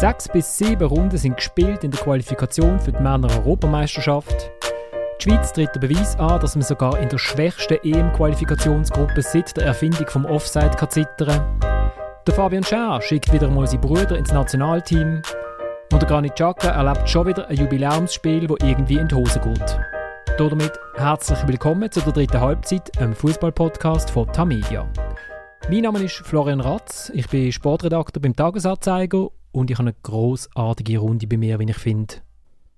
Sechs bis sieben Runden sind gespielt in der Qualifikation für die Männer-Europameisterschaft. Die Schweiz tritt den Beweis an, dass man sogar in der schwächsten EM-Qualifikationsgruppe seit der Erfindung vom Offside kann zittern. Der Fabian Scher schickt wieder einmal seine Brüder ins Nationalteam. Und der Granit Xhaka erlebt schon wieder ein Jubiläumsspiel, das irgendwie in die Hose geht. Damit herzlich willkommen zu der dritten Halbzeit, einem Fußball-Podcast von Tamedia. Mein Name ist Florian Ratz, ich bin Sportredakteur beim Tagesanzeiger und ich habe eine großartige Runde bei mir, wie ich finde.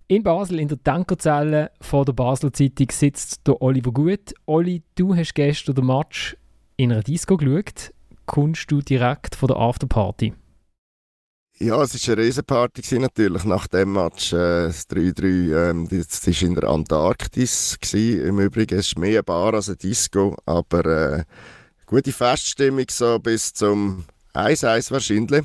In Basel, in der Tankerzelle von der Basel Zeitung, sitzt der Oliver Gut. Oli, du hast gestern den Match in einer Disco geschaut. Kommst du direkt von der Afterparty? Ja, es war eine Riesenparty natürlich nach dem Match. Äh, das 3-3, ähm, das war in der Antarktis. Gewesen. Im Übrigen ist es mehr eine Bar als ein Disco, aber äh, gute Feststimmung so bis zum 1-1 wahrscheinlich.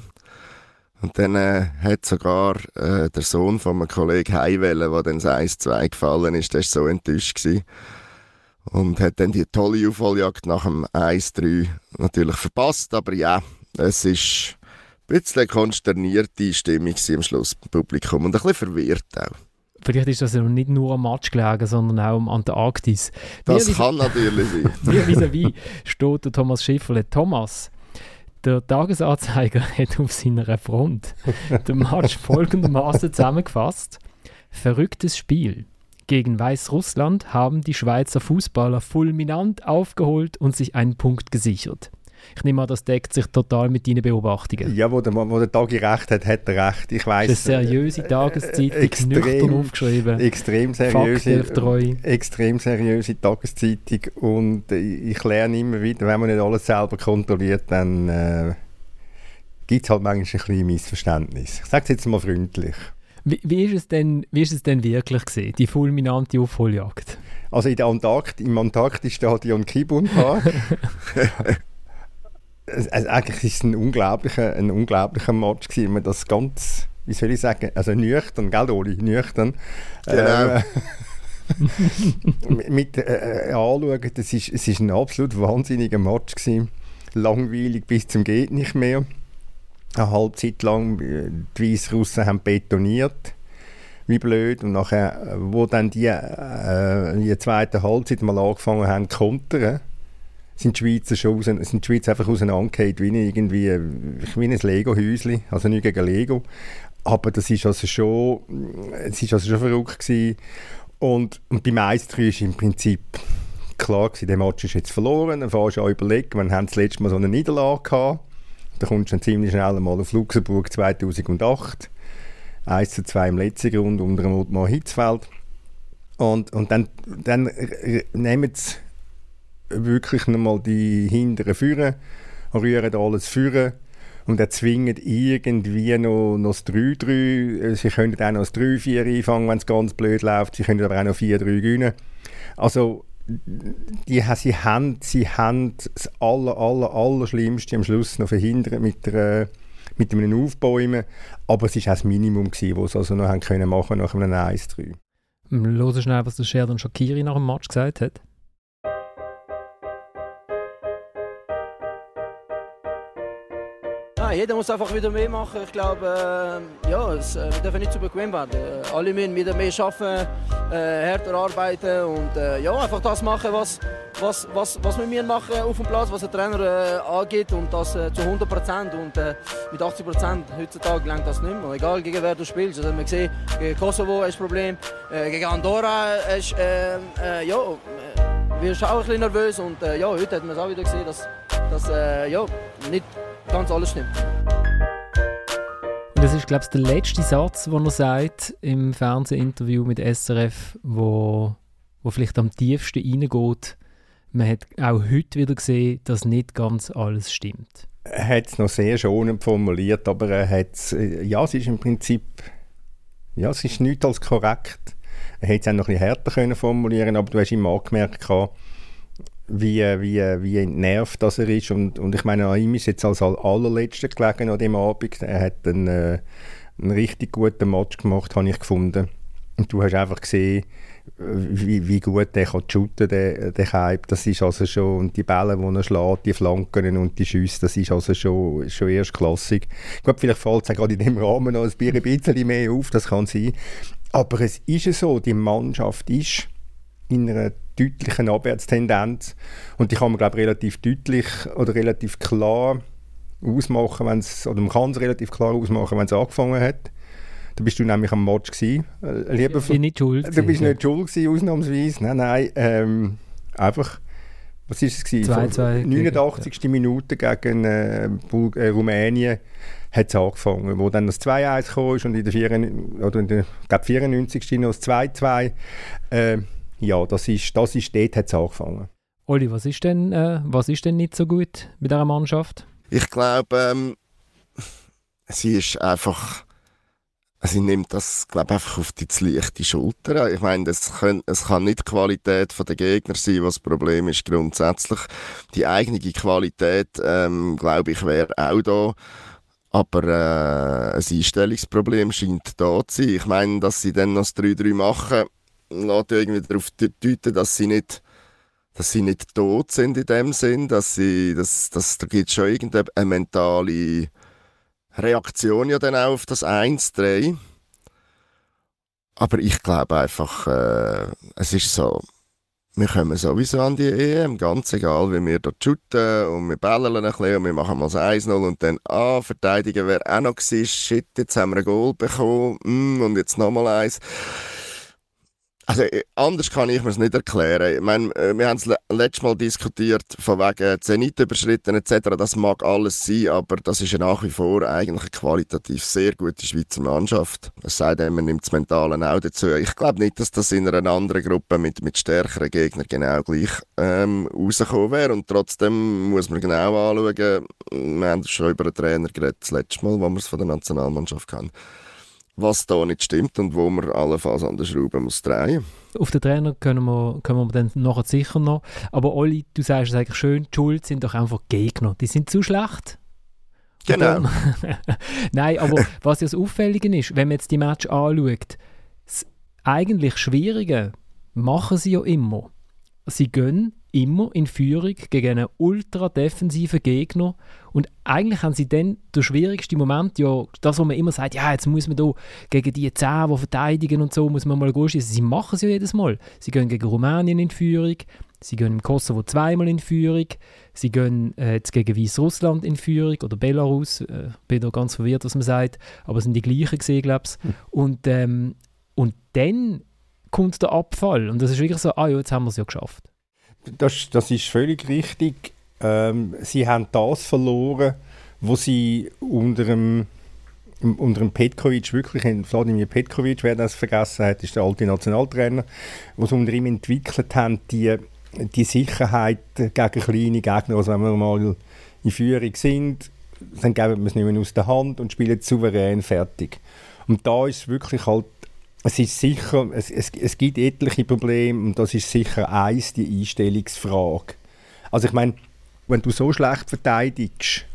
Und dann äh, hat sogar äh, der Sohn von meinem Kollegen Heiwelle, der dann das 1-2 gefallen ist, der war so enttäuscht. Gewesen. Und hat dann die tolle Aufholjagd nach dem 1-3 natürlich verpasst. Aber ja, es ist ein bisschen konsternierte Stimmung am Schluss im Publikum und ein bisschen verwirrt auch. Vielleicht ist das ja nicht nur am Match gelegen, sondern auch am Antarktis. Das wie, kann natürlich sein. wie vis-à-vis steht der Thomas Schifferle. Thomas, der Tagesanzeiger hat auf seiner Front den Match folgendermaßen zusammengefasst. Verrücktes Spiel. Gegen Weißrussland haben die Schweizer Fußballer fulminant aufgeholt und sich einen Punkt gesichert. Ich nehme an, das deckt sich total mit deinen Beobachtungen. Ja, wo der, wo der Tagi recht hat, hat er recht. Ich weiss, das ist eine seriöse äh, Tageszeitung, extrem, nüchtern aufgeschrieben. Extrem seriöse, extrem seriöse Tageszeitung und ich lerne immer wieder, wenn man nicht alles selber kontrolliert, dann äh, gibt es halt manchmal ein bisschen Missverständnis. Ich sage es jetzt mal freundlich. Wie, wie, ist es denn, wie ist es denn wirklich gewesen, die fulminante Aufholjagd? Also in der Antarkt, im Antarktisstadion Kibun Park also eigentlich ist es ein unglaublicher, ein unglaublicher Match gewesen, man das ganz, wie soll ich sagen, also nüchtern, gell Oli, nüchtern. Genau. Äh, mit äh, anschauen, das ist, es ist ein absolut wahnsinniger Match gewesen. Langweilig bis zum geht nicht mehr. Eine Halbzeit lang, äh, die Weißrussen haben betoniert wie blöd. Und nachher, wo dann die, äh, die zweite Halbzeit mal angefangen haben zu kontern, sind die Schweizer schon sind die Schweizer einfach auseinandergefallen, wie, irgendwie, wie ein Lego-Häuschen, also nicht gegen Lego. Aber das ist also schon, es ist also schon verrückt gewesen. Und, und beim 1 ist im Prinzip klar gewesen, der Match ist jetzt verloren, dann fährst du an überlegen, wir haben das letzte Mal so eine Niederlage gehabt, da kommst du dann ziemlich schnell mal auf Luxemburg 2008, 1 zu 2 im letzten Grund unter dem Ottmar Hitzfeld. Und, und dann, dann nehmen sie wirklich nochmal die hinteren Führer, rühren alles führen und erzwingen irgendwie noch, noch das 3-3. Sie können auch noch das 3-4 einfangen, wenn es ganz blöd läuft. Sie können aber auch noch 4-3 gewinnen. Also, die, sie, haben, sie haben das aller, aller, aller Schlimmste am Schluss noch verhindert mit, der, mit einem Aufbäumen. Aber es war auch das Minimum, das sie also noch haben können machen nach einem 1-3. Hören schnell, was der Sheridan Shakiri nach dem Match gesagt hat. Nein, jeder muss einfach wieder mehr machen. Ich glaube, äh, ja, es, äh, wir dürfen nicht zu bequem werden. Äh, alle müssen wieder mehr arbeiten, äh, härter arbeiten und äh, ja, einfach das machen, was, was, was, was wir machen auf dem Platz, was der Trainer äh, angeht und das zu 100 Prozent. Und mit 80 Prozent heutzutage langt das nicht mehr. Egal gegen wer du spielst. Also, wir sehen, gegen Kosovo ist ein Problem, gegen Andorra ist, ja, wirst auch ein bisschen nervös und ja, heute hat man es auch wieder gesehen, dass, dass ja, nicht ganz alles stimmt. Und das ist, glaube ich, der letzte Satz, den er sagt im Fernsehinterview mit SRF, wo, wo vielleicht am tiefsten reingeht. Man hat auch heute wieder gesehen, dass nicht ganz alles stimmt. Er hat es noch sehr schonend formuliert, aber er hat äh, ja, es ist im Prinzip, ja, es ist nichts als korrekt. Er hätte es auch noch ein bisschen härter können formulieren aber du hast ihm angemerkt, wie, wie, wie entnervt das er ist. Und, und ich meine, an ihm ist jetzt als allerletzter gelegen an dem Abend. Er hat einen, äh, einen richtig guten Match gemacht, habe ich gefunden. Und du hast einfach gesehen, wie, wie gut der kann shooten, der, der Kaib. Das ist also schon, und die Bälle, die er schlägt, die Flanken und die Schüsse, das ist also schon, schon erstklassig. Gut, vielleicht fällt es gerade in dem Rahmen noch ein bisschen mehr auf, das kann sein. Aber es ist so, die Mannschaft ist in einer deutlichen Abwärtstendenz und die kann man, glaube ich, relativ deutlich oder relativ klar ausmachen, wenn's, oder man kann es relativ klar ausmachen, wenn es angefangen hat. Da bist du nämlich am Match gewesen. Äh, lieber ich bin nicht schuld. Du bist nicht schuld gewesen, ausnahmsweise. Nein, nein. Ähm, einfach, was ist es gewesen? 2, 2, 89. Ja. Minute gegen äh, äh, Rumänien hat es angefangen, wo dann das 2-1 kam und in der, 4, oder in der glaub, 94. noch das 2-2. Äh, ja, das ist, das ist dort hat es angefangen. Oli, was ist, denn, äh, was ist denn nicht so gut mit dieser Mannschaft? Ich glaube, ähm, sie ist einfach Sie nimmt das, glaube einfach auf die zu leichte Schulter. Ich meine, es kann, es kann nicht die Qualität der Gegner sein, was das Problem ist grundsätzlich. Die eigene Qualität, ähm, glaube ich, wäre auch da. Aber äh, ein Einstellungsproblem scheint da zu sein. Ich meine, dass sie dann noch das 3-3 machen, lässt irgendwie darauf deuten, dass sie nicht dass sie nicht tot sind in dem Sinn, dass sie, dass, dass da gibt schon irgendeine mentale Reaktion ja dann auch auf das 1-3. Aber ich glaube einfach, äh, es ist so, wir kommen sowieso an die EM, ganz egal, wie wir dort shooten und wir bellen ein bisschen und wir machen mal das 1-0 und dann, ah, verteidigen wäre auch noch gewesen, shit, jetzt haben wir ein Goal bekommen mm, und jetzt nochmal eins. Also äh, anders kann ich mir es nicht erklären. Ich meine, äh, wir haben es letztes Mal diskutiert, von wegen Zenit überschritten etc. Das mag alles sein, aber das ist ja nach wie vor eigentlich eine qualitativ sehr gute Schweizer Mannschaft. Es sei denn, man nimmt das Mentale auch dazu. Ich glaube nicht, dass das in einer anderen Gruppe mit, mit stärkeren Gegnern genau gleich ähm, rausgekommen wäre. Und trotzdem muss man genau anschauen, wir haben schon über den Trainer geredet, das letzte Mal, wo wir es von der Nationalmannschaft hatten was da nicht stimmt und wo man allenfalls an der Schraube muss drehen Auf den Trainer können wir, können wir dann nachher sicher noch. Aber Olli, du sagst es eigentlich schön, die Schuld sind doch einfach Gegner. Die sind zu schlecht. Genau. Nein, aber was ja das Auffällige ist, wenn man jetzt die Match anschaut, das eigentlich Schwierige machen sie ja immer. Sie gehen immer in Führung gegen einen ultra defensiven Gegner und eigentlich haben sie dann der schwierigste Moment, ja, das, wo man immer sagt, ja, jetzt muss man da gegen die 10, die verteidigen und so, muss man mal gehen Sie machen es ja jedes Mal. Sie gehen gegen Rumänien in Führung, sie gehen im Kosovo zweimal in Führung, sie gehen äh, jetzt gegen Weißrussland in Führung oder Belarus, äh, bin da ganz verwirrt, was man sagt, aber es sind die gleichen gesehen, glaube ich. Hm. Und, ähm, und dann kommt der Abfall und das ist wirklich so, ah ja, jetzt haben wir es ja geschafft. Das, das ist völlig richtig. Ähm, sie haben das verloren, wo sie unter dem, unter dem Petkovic wirklich, Vladimir Petkovic, wer das vergessen hat, ist der alte Nationaltrainer, sie unter ihm entwickelt haben, die, die Sicherheit gegen kleine Gegner, also wenn wir mal in Führung sind, dann geben wir es nicht mehr aus der Hand und spielen souverän fertig. Und da ist wirklich halt es ist sicher, es, es, es gibt etliche Probleme und das ist sicher eins, die Einstellungsfrage. Also ich meine, wenn du so schlecht verteidigst,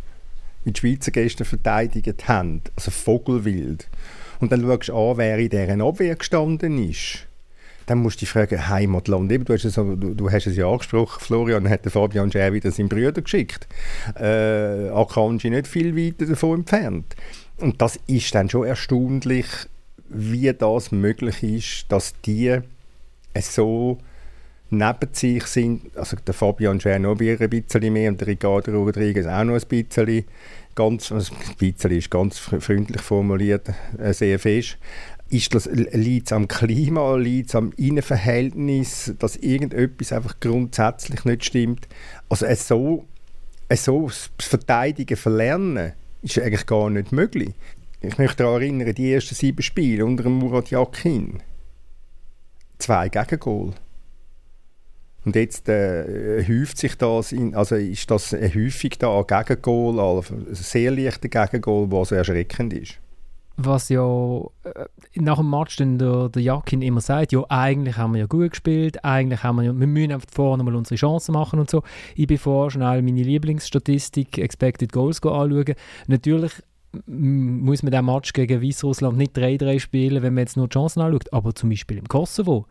wie die Schweizer gestern verteidigt haben, also Vogelwild, und dann schaust du an, wer in deren Abwehr gestanden ist, dann musst du dich fragen, Heimatland. Eben, du, hast es, du, du hast es ja angesprochen, Florian hat Fabian Scher wieder seinen Brüder geschickt. Äh, Akanji nicht viel weiter davon entfernt. Und das ist dann schon erstaunlich, wie das möglich ist, dass die so neben sich sind. Also der Fabian Scher noch ein bisschen mehr und der Ricardo Rodriguez auch noch ein bisschen. Ganz, also ein bisschen ist ganz freundlich formuliert, äh, sehr fest. Ist das, liegt es am Klima, liegt es am Innenverhältnis, dass irgendetwas einfach grundsätzlich nicht stimmt? Also so, so das Verteidigen verlernen, ist eigentlich gar nicht möglich. Ich möchte daran erinnern, die ersten sieben Spiele unter Murat Yakin. Zwei Gegengol. Und jetzt äh, häuft sich das, in, also ist das eine Häufig da an Gegengol, ein sehr leichter Gegengol, was so erschreckend ist. Was ja äh, nach dem Match dann der, der Jakin immer sagt, ja eigentlich haben wir ja gut gespielt, eigentlich haben wir ja, wir müssen einfach vorne mal unsere Chancen machen und so. Ich bin vorher schnell meine Lieblingsstatistik Expected Goals anschauen. Natürlich muss man den Match gegen Weißrussland nicht 3-3 spielen, wenn man jetzt nur die Chancen anschaut. Aber zum Beispiel im Kosovo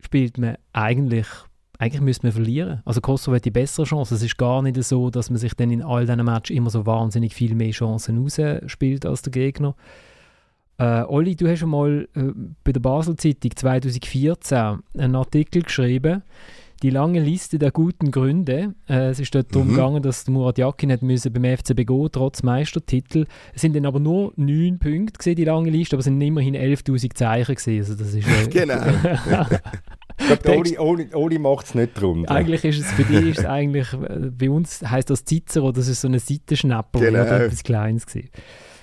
spielt man eigentlich, eigentlich müsste man verlieren. Also Kosovo hat die bessere Chance. Es ist gar nicht so, dass man sich dann in all diesen Matches immer so wahnsinnig viel mehr Chancen rausspielt als der Gegner. Äh, Olli, du hast schon mal äh, bei der Basel-Zeitung 2014 einen Artikel geschrieben, die lange Liste der guten Gründe. Äh, es ist dort mhm. darum gegangen, dass Murat Yakin nicht müssen beim FCB gehen, trotz Meistertitel. Es sind dann aber nur neun Punkte gewesen, die lange Liste, aber es sind immerhin 11'000 Zeichen gewesen. Also das ist, äh, genau. Oli, Oli, Oli macht es nicht drum. Eigentlich ist es für dich ist eigentlich, bei uns heisst das Cicero, das ist so ein Seitenschnapper genau. oder etwas Kleines gewesen.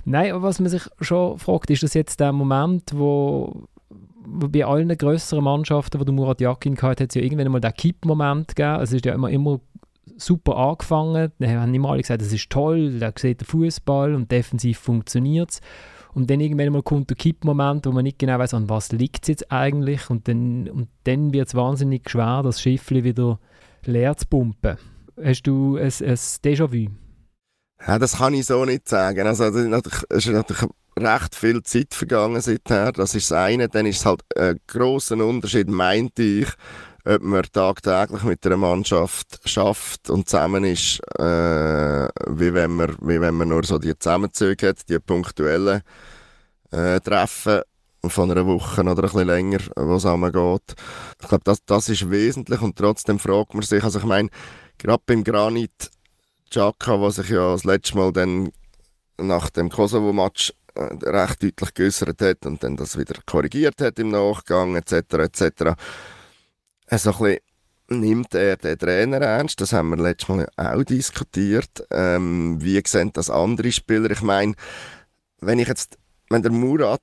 Nein, aber was man sich schon fragt, ist das jetzt der Moment, wo, bei allen größeren Mannschaften, wo der Murat Yakin hatte, hat es ja irgendwann mal den Kipp-Moment gegeben. Es ist ja immer, immer super angefangen. Dann haben immer alle gesagt, das ist toll, da sieht der Fußball und defensiv funktioniert es. Und dann irgendwann mal kommt der Kipp-Moment, wo man nicht genau weiß, an was liegt es jetzt eigentlich. Und dann, und dann wird es wahnsinnig schwer, das Schiff wieder leer zu pumpen. Hast du ein, ein Déjà-vu? Ja, das kann ich so nicht sagen. Also, es ist natürlich recht viel Zeit vergangen seither. Das ist das eine. Dann ist es halt ein grosser Unterschied, meinte ich, ob man tagtäglich mit einer Mannschaft schafft und zusammen ist, äh, wie, wenn man, wie wenn man nur so die Zusammenzüge hat, die punktuellen äh, Treffen von einer Woche oder ein bisschen länger, wo es geht. Ich glaube, das, das ist wesentlich und trotzdem fragt man sich, also ich meine, gerade beim Granit Xhaka, der sich ja das letzte Mal dann nach dem Kosovo-Match äh, recht deutlich geäußert hat und dann das wieder korrigiert hat im Nachgang etc. etc. So ein bisschen nimmt er den Trainer ernst? Das haben wir letztes Mal auch diskutiert. Ähm, wie sehen das andere Spieler? Ich meine, wenn ich jetzt, wenn der Murat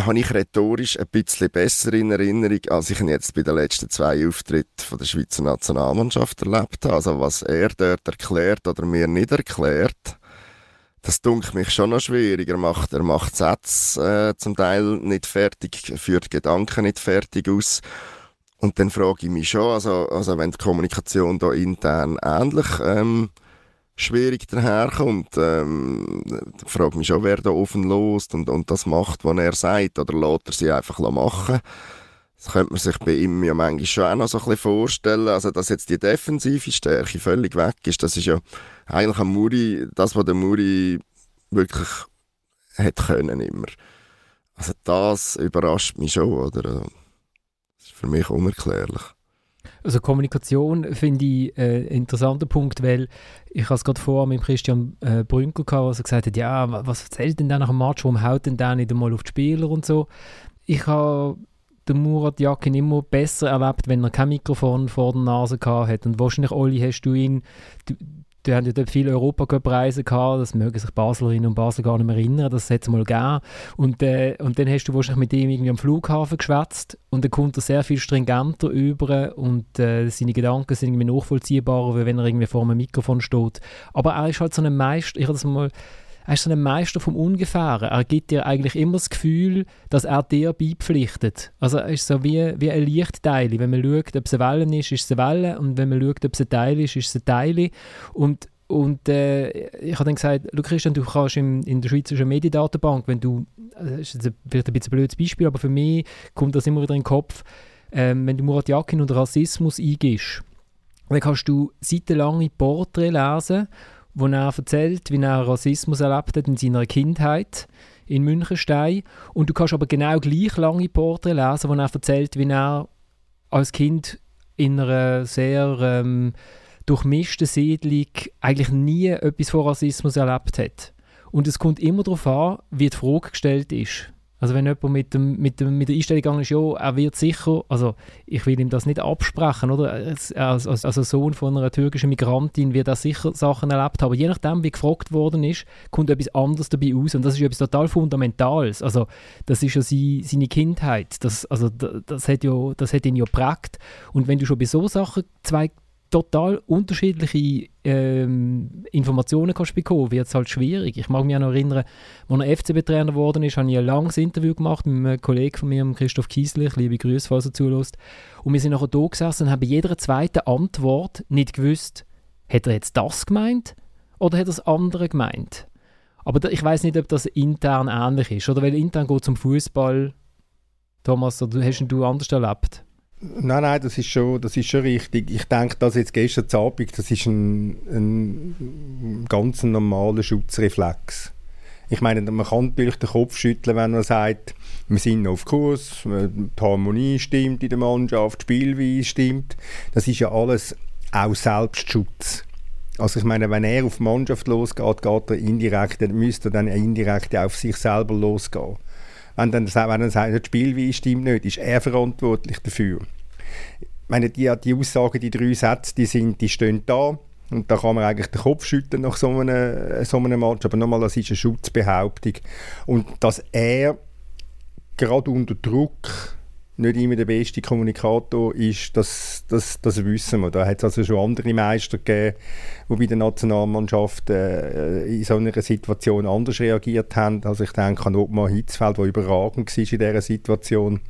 habe ich rhetorisch ein bisschen besser in Erinnerung, als ich ihn jetzt bei den letzten zwei Auftritten der Schweizer Nationalmannschaft erlebt habe. Also was er dort erklärt oder mir nicht erklärt, das dunkelt mich schon noch schwierig. Er macht, er macht Sätze äh, zum Teil nicht fertig, führt Gedanken nicht fertig aus. Und dann frage ich mich schon, also, also wenn die Kommunikation da intern ähnlich ähm, schwierig daherkommt. Ähm, ich frage mich schon, wer da offen lost und, und das macht, was er sagt, oder lässt er sie einfach machen. Das könnte man sich bei ihm ja manchmal schon auch noch so ein bisschen vorstellen. Also, dass jetzt die defensive Stärke völlig weg ist, das ist ja eigentlich am Muri, das, was der Muri wirklich hätte können immer. Also, das überrascht mich schon, oder? Ist für mich unerklärlich. Also Kommunikation finde ich äh, ein interessanter Punkt, weil ich habe es gerade vorher mit Christian äh, Brünkel gehabt, der gesagt hat, ja, was erzählt denn der nach dem Match, warum haut denn der nicht einmal auf die Spieler und so. Ich habe den Murat Yakin immer besser erlebt, wenn er kein Mikrofon vor der Nase gehabt hat. Und wahrscheinlich, Olli, hast du ihn, du, die haben ja dort viele Europacup-Reisen gehabt, das mögen sich Baslerinnen und Basel gar nicht mehr erinnern, das hat es mal gegeben. Und, äh, und dann hast du wahrscheinlich mit ihm irgendwie am Flughafen geschwätzt und dann kommt er sehr viel stringenter über und äh, seine Gedanken sind irgendwie nachvollziehbarer, wie wenn er irgendwie vor einem Mikrofon steht. Aber er ist halt so ein Meister, ich habe das mal er ist so ein Meister vom Ungefähren. Er gibt dir eigentlich immer das Gefühl, dass er dir beipflichtet. Also er ist so wie, wie ein Lichtteil. Wenn man schaut, ob es eine Welle ist, ist es eine Welle. Und wenn man schaut, ob es ein Teil ist, ist es ein Teil. Und und äh, ich habe dann gesagt, Christian, du kannst in, in der Schweizerischen Mediendatenbank, wenn du, das ist vielleicht ein bisschen ein blödes Beispiel, aber für mich kommt das immer wieder in den Kopf, ähm, wenn du Murat Yakin und Rassismus eingibst, dann kannst du seitenlange Porträts lesen wo er erzählt, wie er Rassismus erlebt hat in seiner Kindheit in Münchenstein. Und du kannst aber genau gleich lange Porträts lesen, wo er erzählt, wie er als Kind in einer sehr ähm, durchmischten Siedlung eigentlich nie etwas von Rassismus erlebt hat. Und es kommt immer darauf an, wie die Frage gestellt ist. Also wenn jemand mit, dem, mit, dem, mit der Einstellung gegangen ist, ja, er wird sicher, also ich will ihm das nicht absprechen, oder? Als, als, als Sohn von einer türkischen Migrantin wird er sicher Sachen erlebt haben. Je nachdem, wie gefragt worden ist, kommt etwas anderes dabei aus. Und das ist etwas total Fundamentales. Also das ist ja sie, seine Kindheit. Das, also das, das, hat ja, das hat ihn ja geprägt. Und wenn du schon bei so Sachen zwei total unterschiedliche ähm, Informationen kannst bekommen, wird es halt schwierig. Ich mag mich auch noch erinnern, als er FCB-Trainer geworden ist, habe ich ein langes Interview gemacht mit einem Kollegen von mir, Christoph Kieslich, liebe Grüße, falls er zulässt. Und wir sind nachher da gesessen und haben bei jeder zweiten Antwort nicht gewusst, hat er jetzt das gemeint oder hat er das andere gemeint? Aber ich weiß nicht, ob das intern ähnlich ist. Oder weil intern geht zum Fußball. Thomas, oder hast du anders erlebt? Nein, nein, das ist schon, das ist schon richtig. Ich denke, dass jetzt gestern Abend, das ist ein, ein ganz normaler Schutzreflex. Ich meine, man kann natürlich den Kopf schütteln, wenn man sagt, wir sind auf Kurs, die Harmonie stimmt in der Mannschaft, die Spielweise stimmt. Das ist ja alles auch Selbstschutz. Also ich meine, wenn er auf die Mannschaft losgeht, geht er indirekt, dann müsste er dann indirekt auf sich selber losgehen. Wenn, dann, wenn er sagt, die Spielweise stimmt nicht, ist er verantwortlich dafür. Ich meine, die, die Aussagen, die drei Sätze, die, sind, die stehen da. Und da kann man eigentlich den Kopf schütteln nach so einem, so einem Match. Aber nochmal, das ist eine Schutzbehauptung. Und dass er gerade unter Druck nicht immer der beste Kommunikator ist, das, das, das wissen wir. Da hat es also schon andere Meister gegeben, die bei der Nationalmannschaft äh, in so einer Situation anders reagiert haben. Also ich denke an Ottmar Hitzfeld, der überragend war in dieser Situation.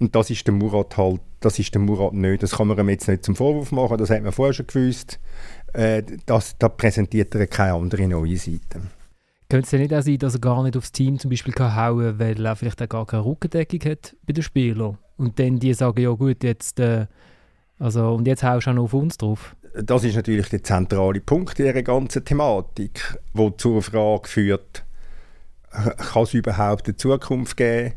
Und das ist der Murat halt, das ist der Murat nicht. Das kann man ihm jetzt nicht zum Vorwurf machen, das hat man vorher schon gewusst. Äh, da präsentiert er keine andere neue Seite. Könnte es denn nicht auch sein, dass er gar nicht aufs Team zum Beispiel kann hauen weil er vielleicht auch gar keine Rückendeckung hat bei den Spielern? Und dann die sagen, ja gut, jetzt, äh, also, und jetzt haust du auch noch auf uns drauf. Das ist natürlich der zentrale Punkt in dieser ganzen Thematik, wo zur Frage führt, kann es überhaupt eine Zukunft geben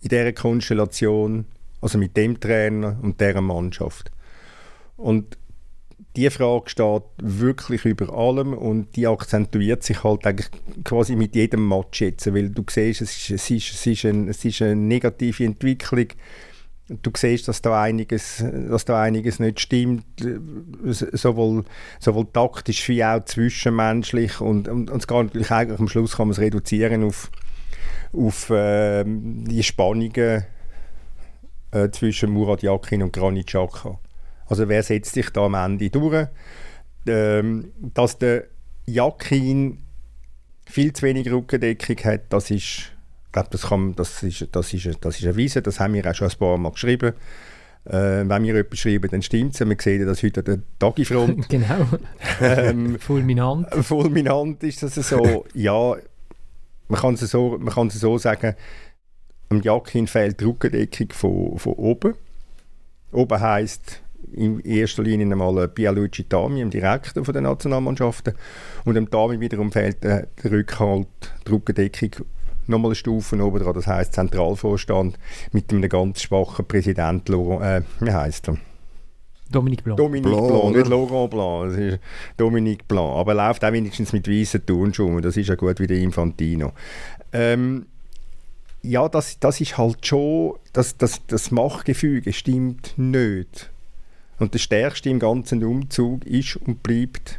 in dieser Konstellation, also mit dem Trainer und dieser Mannschaft? Und die Frage steht wirklich über allem und die akzentuiert sich halt eigentlich quasi mit jedem Match jetzt, weil du siehst, es ist, es ist, es ist, ein, es ist eine negative Entwicklung. Du siehst, dass da einiges, dass da einiges nicht stimmt, sowohl, sowohl taktisch wie auch zwischenmenschlich und, und, und es geht natürlich eigentlich am Schluss kann man es reduzieren auf, auf äh, die Spannungen äh, zwischen Murat Yakin und Granit Xhaka. Also wer setzt sich da am Ende durch? Ähm, dass der Jakin viel zu wenig Rückendeckung hat, das ist, ich glaube, das, kann, das, ist, das, ist, das ist erwiesen, das haben wir auch schon ein paar Mal geschrieben. Äh, wenn wir etwas schreiben, dann stimmt es. Wir sehen das heute an der Tagifront. genau. Ähm, fulminant. Fulminant ist das so. ja, man kann es so, man kann es so sagen, am Jakin fehlt die Rückendeckung von, von oben. Oben heisst, in erster Linie einmal Pierluigi Tami, dem Direktor der Nationalmannschaften. Und dem Tami wiederum fehlt der, der Rückhalt, die Rückendeckung nochmal eine Stufe oben dran, das heisst Zentralvorstand mit einem ganz schwachen Präsident, äh, wie heisst er? Dominique Blanc. Dominique Blanc, Blanc nicht Laurent Blanc, das ist Dominique Blanc. Aber er läuft auch wenigstens mit weißen Turnschuhen, das ist ja gut wie der Infantino. Ähm, ja, das, das ist halt schon, das, das, das Machtgefüge stimmt nicht. Und der Stärkste im ganzen Umzug ist und bleibt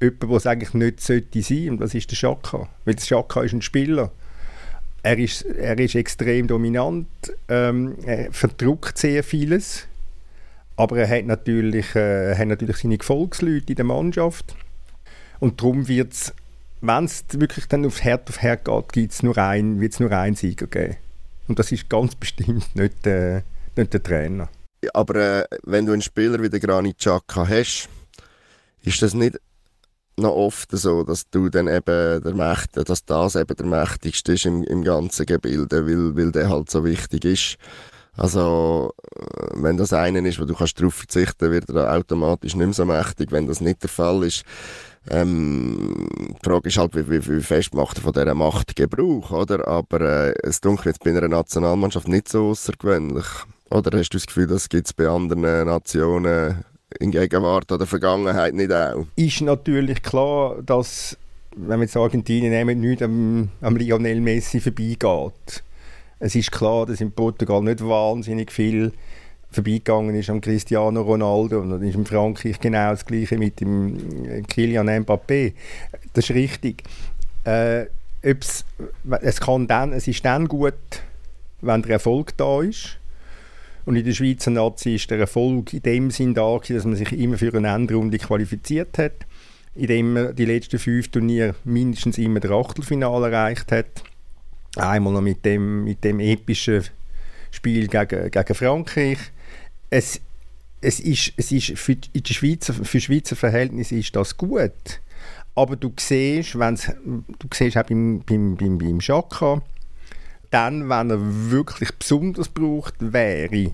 jemand, der es eigentlich nicht sollte sein. Und das ist der Schaka. Weil der Schaka ist ein Spieler. Er ist, er ist extrem dominant, ähm, er verdruckt sehr vieles, aber er hat natürlich, äh, hat natürlich seine Gefolgsleute in der Mannschaft. Und darum wird es, wenn es wirklich dann aufs Herd auf Herd geht, nur ein, wird es nur einen Sieger geben. Und das ist ganz bestimmt nicht, äh, nicht der Trainer. Aber äh, wenn du einen Spieler wie der Granit Xhaka hast, ist das nicht noch oft so, dass du dann eben der Mächte, dass das eben der mächtigste ist im, im ganzen Gebilde, weil, weil der halt so wichtig ist. Also, äh, wenn das einen ist, wo du kannst darauf verzichten, wird er automatisch nicht mehr so mächtig. Wenn das nicht der Fall ist, ähm, die Frage ist halt, wie, wie, wie fest macht er von dieser Macht Gebrauch, oder? Aber äh, es dunkelt jetzt bei einer Nationalmannschaft nicht so außergewöhnlich. Oder hast du das Gefühl, das gibt es bei anderen Nationen in Gegenwart oder Vergangenheit nicht auch? Ist natürlich klar, dass, wenn wir jetzt Argentinien nehmen, nicht am, am Lionel Messi vorbeigeht. Es ist klar, dass in Portugal nicht wahnsinnig viel vorbeigegangen ist am Cristiano Ronaldo und dann ist in Frankreich genau das Gleiche mit dem Kylian Mbappé. Das ist richtig. Äh, es, kann dann, es ist dann gut, wenn der Erfolg da ist und in der Schweizer Nazi ist der Erfolg in dem Sinn da, dass man sich immer für eine Endrunde qualifiziert hat, indem man die letzten fünf Turniere mindestens immer das Achtelfinale erreicht hat. Einmal noch mit dem, mit dem epischen Spiel gegen, gegen Frankreich. Es, es ist, es ist für, in der Schweizer, für Schweizer Verhältnisse ist das gut. Aber du siehst, wenn's, du siehst auch beim, beim, beim, beim Chaka, dann, wenn er wirklich besonders gebraucht wäre,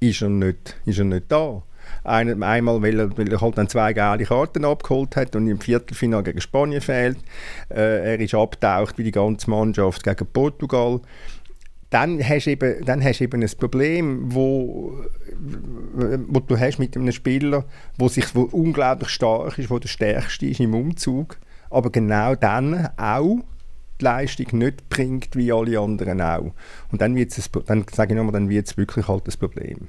ist er nicht, ist er nicht da. Ein, einmal, weil er, weil er halt dann zwei gelbe Karten abgeholt hat und im Viertelfinale gegen Spanien fehlt. Äh, er ist abgetaucht wie die ganze Mannschaft gegen Portugal. Dann hast du eben, dann hast eben ein Problem, wo, wo du hast mit einem Spieler, wo sich wo unglaublich stark ist, wo der stärkste ist im Umzug, aber genau dann auch die Leistung nicht bringt wie alle anderen auch. Und dann wird es, dann sage ich nochmal, dann wird es wirklich halt das Problem.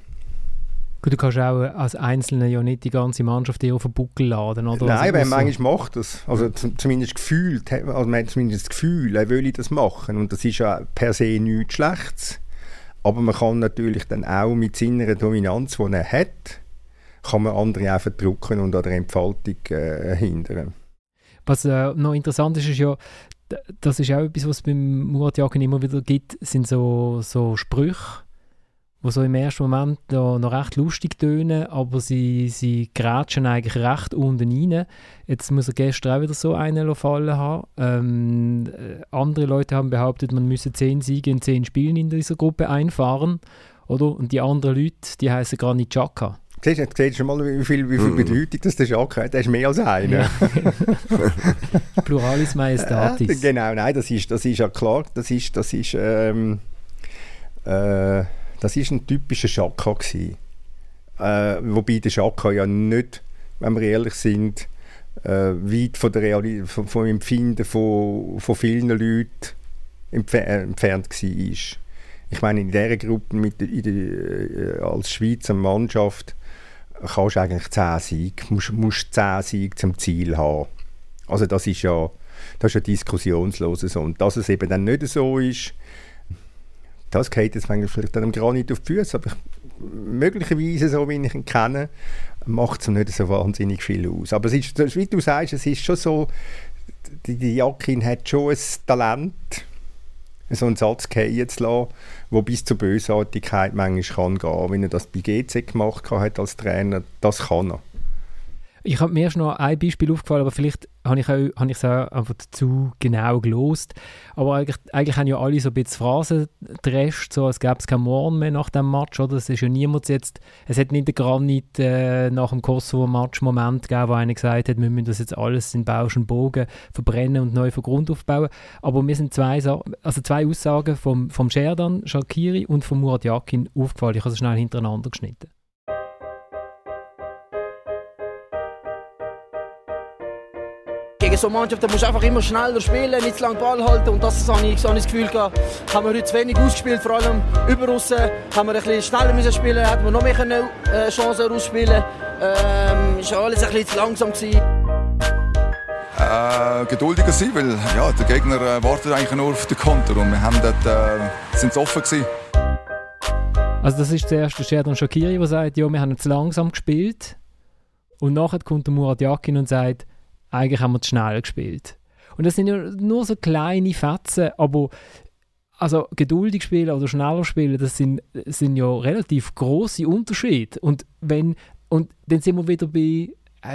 Gut, du kannst auch als Einzelner ja nicht die ganze Mannschaft auf den Buckel laden, oder? Nein, also, weil manchmal macht das. Also zumindest gefühlt, also man hat zumindest das Gefühl, er will das machen. Und das ist ja per se nichts Schlechtes. Aber man kann natürlich dann auch mit seiner Dominanz, die er hat, kann man andere auch verdrücken und an der Entfaltung äh, hindern. Was äh, noch interessant ist, ist ja, das ist auch etwas, was es beim Murat Yakin immer wieder gibt, sind so, so Sprüche, die so im ersten Moment noch, noch recht lustig tönen, aber sie, sie grätschen eigentlich recht unten rein. Jetzt muss er gestern auch wieder so einen fallen haben. Ähm, äh, andere Leute haben behauptet, man müsse zehn Siege in zehn Spielen in dieser Gruppe einfahren. Oder? Und die anderen Leute, die heißen Granit Xhaka. Siehst du, siehst schon mal, wie viel, wie viel mm. Bedeutung das der Jacques hat? Der ist mehr als einer. Ja. Pluralis Majestatis. genau, nein, das ist, das ist ja klar. Das ist, das ist, ähm, äh, das ist ein typischer Schakka gewesen. Äh, wobei der Schakka ja nicht, wenn wir ehrlich sind, äh, weit von der Realität, vom, vom Empfinden von, von vielen Leuten äh, entfernt war. Ich meine, in dieser Gruppe mit, in der, äh, als Schweizer Mannschaft kannst du eigentlich 10 Siege, musst, musst 10 Siege zum Ziel haben. Also das ist ja, das ist ja diskussionslos so. Und dass es eben dann nicht so ist, das geht jetzt vielleicht dann gar nicht auf die Füße, aber ich, möglicherweise, so wie ich ihn kenne, macht es nicht so wahnsinnig viel aus. Aber es ist, wie du sagst, es ist schon so, die, die Jakin hat schon ein Talent, so einen Satz fallen zu lassen, der bis zur Bösartigkeit manchmal kann gehen. Wenn er das bei GC gemacht hat als Trainer, das kann er. Ich habe mir erst noch ein Beispiel aufgefallen, aber vielleicht habe ich, es auch einfach zu genau gelost. Aber eigentlich, eigentlich haben ja alle so ein bisschen Phrasen gedrescht, so als gäbe es keinen Morgen mehr nach dem Match. Oder? Es ist ja niemand jetzt, es hat nicht der Granit äh, nach dem Kosovo-Match Moment gegeben, wo einer gesagt hat, wir müssen das jetzt alles in Bausch und Bogen verbrennen und neu von Grund aufbauen. Aber mir sind zwei, also zwei Aussagen vom, vom Sherdan Shakiri und von Murat Yakin aufgefallen. Ich habe sie schnell hintereinander geschnitten. Gegen so Mannschaften musst du einfach immer schneller spielen, nicht zu lange Ball halten. Und das habe ich, so habe ich das Gefühl gehabt, haben wir heute zu wenig ausgespielt, vor allem über Russen. Haben wir ein bisschen schneller müssen spielen, hätten wir noch mehr können, äh, Chancen rausspielen ähm, Ist alles ein bisschen zu langsam gewesen. Äh, geduldiger sein, weil ja, der Gegner äh, wartet eigentlich nur auf den Konter und wir haben dort, äh, sind offen gewesen. Also das ist zuerst der Sheridan Shakiri, der sagt, ja, wir haben zu langsam gespielt. Und nachher kommt der Murat Yakin und sagt, eigentlich haben wir zu schnell gespielt. Und das sind ja nur so kleine Fetzen, aber also geduldig spielen oder schneller spielen, das sind, sind ja relativ große Unterschiede. Und wenn und dann sind wir wieder bei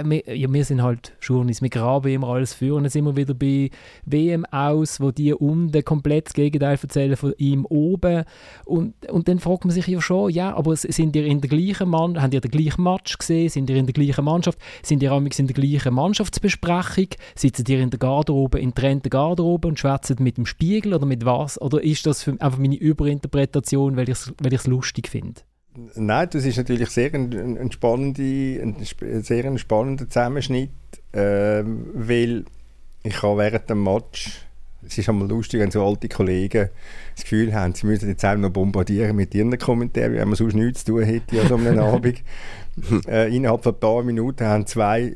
wir, ja, wir sind halt Journeys, wir graben immer alles für und dann sind wir wieder bei WM aus, wo die unten komplett das Gegenteil erzählen von ihm oben. Und, und dann fragt man sich ja schon, ja, aber sind ihr in der gleichen Mann, haben ihr den gleichen Match gesehen, sind ihr in der gleichen Mannschaft, sind ihr in der gleichen Mannschaftsbesprechung, sitzen ihr in der Garderobe, in trennter Garderobe und schwätzen mit dem Spiegel? Oder mit was? Oder ist das für, einfach meine Überinterpretation, weil ich es weil lustig finde? Nein, das ist natürlich sehr ein, ein, spannende, ein sehr ein spannender Zusammenschnitt, äh, weil ich habe während dem Match, es ist einmal lustig, wenn so alte Kollegen das Gefühl haben, sie müssen jetzt auch noch bombardieren mit ihren Kommentaren, wenn man sonst nichts zu tun hätte an so einem Abend. Äh, innerhalb von ein paar Minuten haben zwei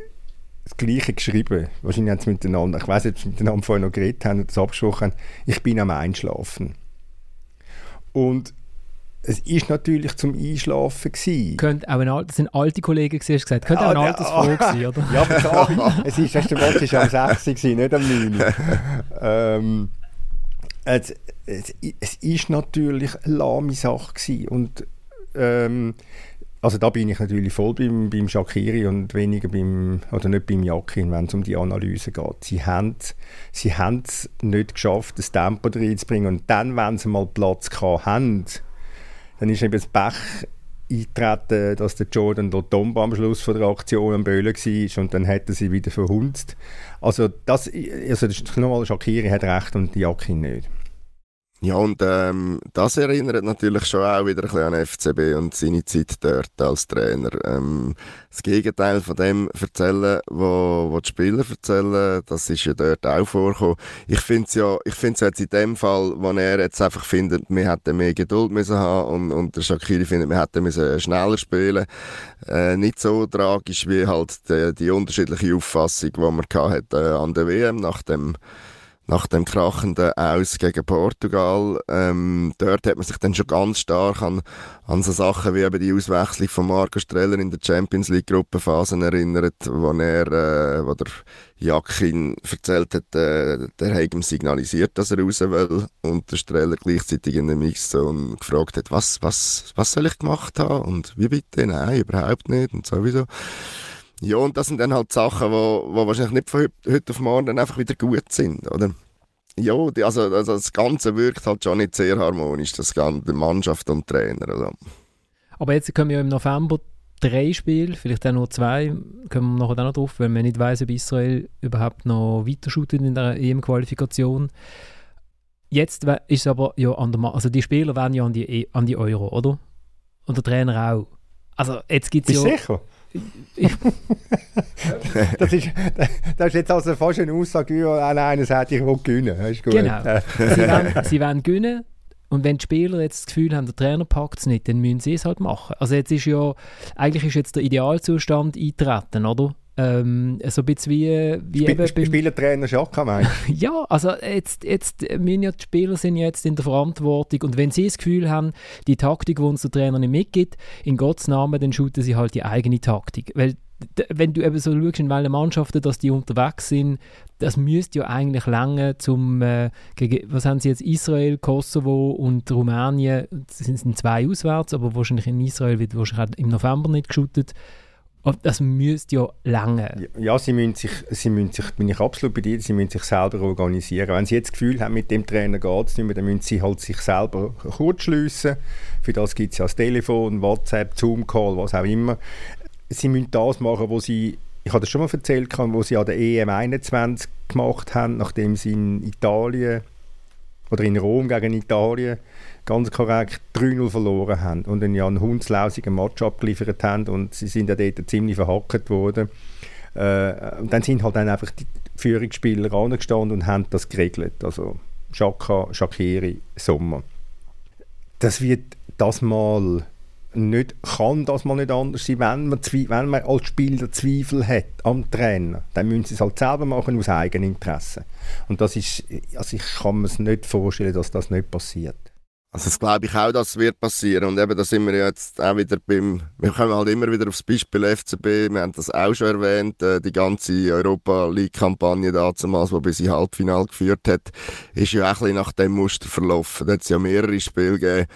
das Gleiche geschrieben. Wahrscheinlich haben sie miteinander, ich weiß nicht, ob sie miteinander vorher noch geredet haben oder das abgesprochen haben. Ich bin am Einschlafen. Und es ist natürlich zum Einschlafen gewesen. Könnte auch ein, das sind alte Kollegen gewesen, hast gesagt. Könnte auch ein ah, Altersfroh ah, sein, oder? ja, aber es ist, der Match ist am 6 gewesen, nicht am 9. ähm, es, es, es ist natürlich eine lahme Sache gewesen. und ähm, also da bin ich natürlich voll beim, beim Shakiri und weniger beim, oder nicht beim Jakin, wenn es um die Analyse geht. Sie haben sie es nicht geschafft, das Tempo reinzubringen und dann, wenn sie mal Platz haben, dann ist eben das Pech eintreten, dass der Jordan Lotomba am Schluss von der Aktion am Böhlen war und dann hätte sie wieder verhunzt. Also das, also das nochmal, Shakiri hat recht und Jakin nicht. Ja, und ähm, das erinnert natürlich schon auch wieder ein bisschen an FCB und seine Zeit dort als Trainer. Ähm, das Gegenteil von dem erzählen, wo, wo die Spieler erzählen, das ist ja dort auch vorgekommen. Ich finde es ja, ich finde es jetzt in dem Fall, wo er jetzt einfach findet, wir hätten mehr Geduld müssen haben und, und der Shakiri findet, wir hätten müssen schneller spielen, äh, nicht so tragisch wie halt die, die unterschiedliche Auffassung, die man hatte, äh, an der WM nach dem nach dem krachenden Aus gegen Portugal. Ähm, dort hat man sich dann schon ganz stark an, an so Sachen wie eben die Auswechslung von Marco Streller in der Champions League Gruppenphasen erinnert, wo er, äh, wo der Jakin erzählt hat, äh, der hat ihm signalisiert, dass er raus will und der Streller gleichzeitig in der Mixzone gefragt hat, was, was, was soll ich gemacht haben und wie bitte? Nein, überhaupt nicht und sowieso. Ja, und das sind dann halt Sachen, die wo, wo wahrscheinlich nicht von heute auf morgen dann einfach wieder gut sind, oder? Ja, die, also, also das Ganze wirkt halt schon nicht sehr harmonisch, das Ganze, Mannschaft und Trainer. Also. Aber jetzt kommen ja im November drei Spiele, vielleicht auch nur zwei, kommen wir nachher noch drauf, weil man nicht weiß, ob Israel überhaupt noch weiter in der EM-Qualifikation. Jetzt ist es aber ja an der, also die Spieler werden ja an die, e, an die Euro, oder? Und der Trainer auch. Also jetzt gibt es ja... sicher? das, ist, das ist jetzt also fast eine Aussage, wie einer sagt, ich will gewinnen. Ist gut. Genau. sie, wollen, sie wollen gewinnen und wenn die Spieler jetzt das Gefühl haben, der Trainer packt es nicht, dann müssen sie es halt machen. Also jetzt ist ja, eigentlich ist jetzt der Idealzustand eintreten, oder? Ähm, so ein bisschen wie, wie Sp eben Spielertrainer Schaka, meinst Ja, also jetzt, jetzt die Spieler sind jetzt in der Verantwortung und wenn sie das Gefühl haben, die Taktik, die uns der Trainer nicht mitgibt, in Gottes Namen, dann shooten sie halt die eigene Taktik. Weil wenn du eben so schaust, in welchen Mannschaften dass die unterwegs sind, das müsste ja eigentlich lange zum, äh, gegen, was haben sie jetzt, Israel, Kosovo und Rumänien, das sind zwei auswärts, aber wahrscheinlich in Israel wird wahrscheinlich im November nicht geshootet. Das müsste ja lange. Ja, sie müssen sich, sie müssen sich, bin ich absolut bei dir, sie müssen sich selber organisieren. Wenn sie jetzt das Gefühl haben, mit dem Trainer geht es nicht mehr, dann müssen sie halt sich selber kurzschliessen. Für das gibt es ja das Telefon, WhatsApp, Zoom-Call, was auch immer. Sie müssen das machen, was sie, ich habe das schon mal erzählt, was sie an der EM 21 gemacht haben, nachdem sie in Italien oder in Rom gegen Italien ganz korrekt 3-0 verloren haben und dann ja einen hundslausigen Match abgeliefert haben und sie sind ja dort ziemlich verhackt worden. Äh, und dann sind halt dann einfach die Führungsspieler angestanden und haben das geregelt. Also Shaka, Shakiri, Sommer. Das wird das mal nicht, kann das mal nicht anders sein, wenn man, wenn man als Spieler Zweifel hat am Trainer, dann müssen sie es halt selber machen aus Eigeninteresse. Und das ist, also ich kann mir es nicht vorstellen, dass das nicht passiert. Also das glaube ich auch, dass wird passieren und eben da sind wir jetzt auch wieder beim, wir kommen halt immer wieder aufs Beispiel FCB, wir haben das auch schon erwähnt, äh, die ganze Europa League Kampagne damals, die bis ins Halbfinale geführt hat, ist ja auch ein bisschen nach dem Muster verlaufen. Da hat es ja mehrere Spiele gegeben,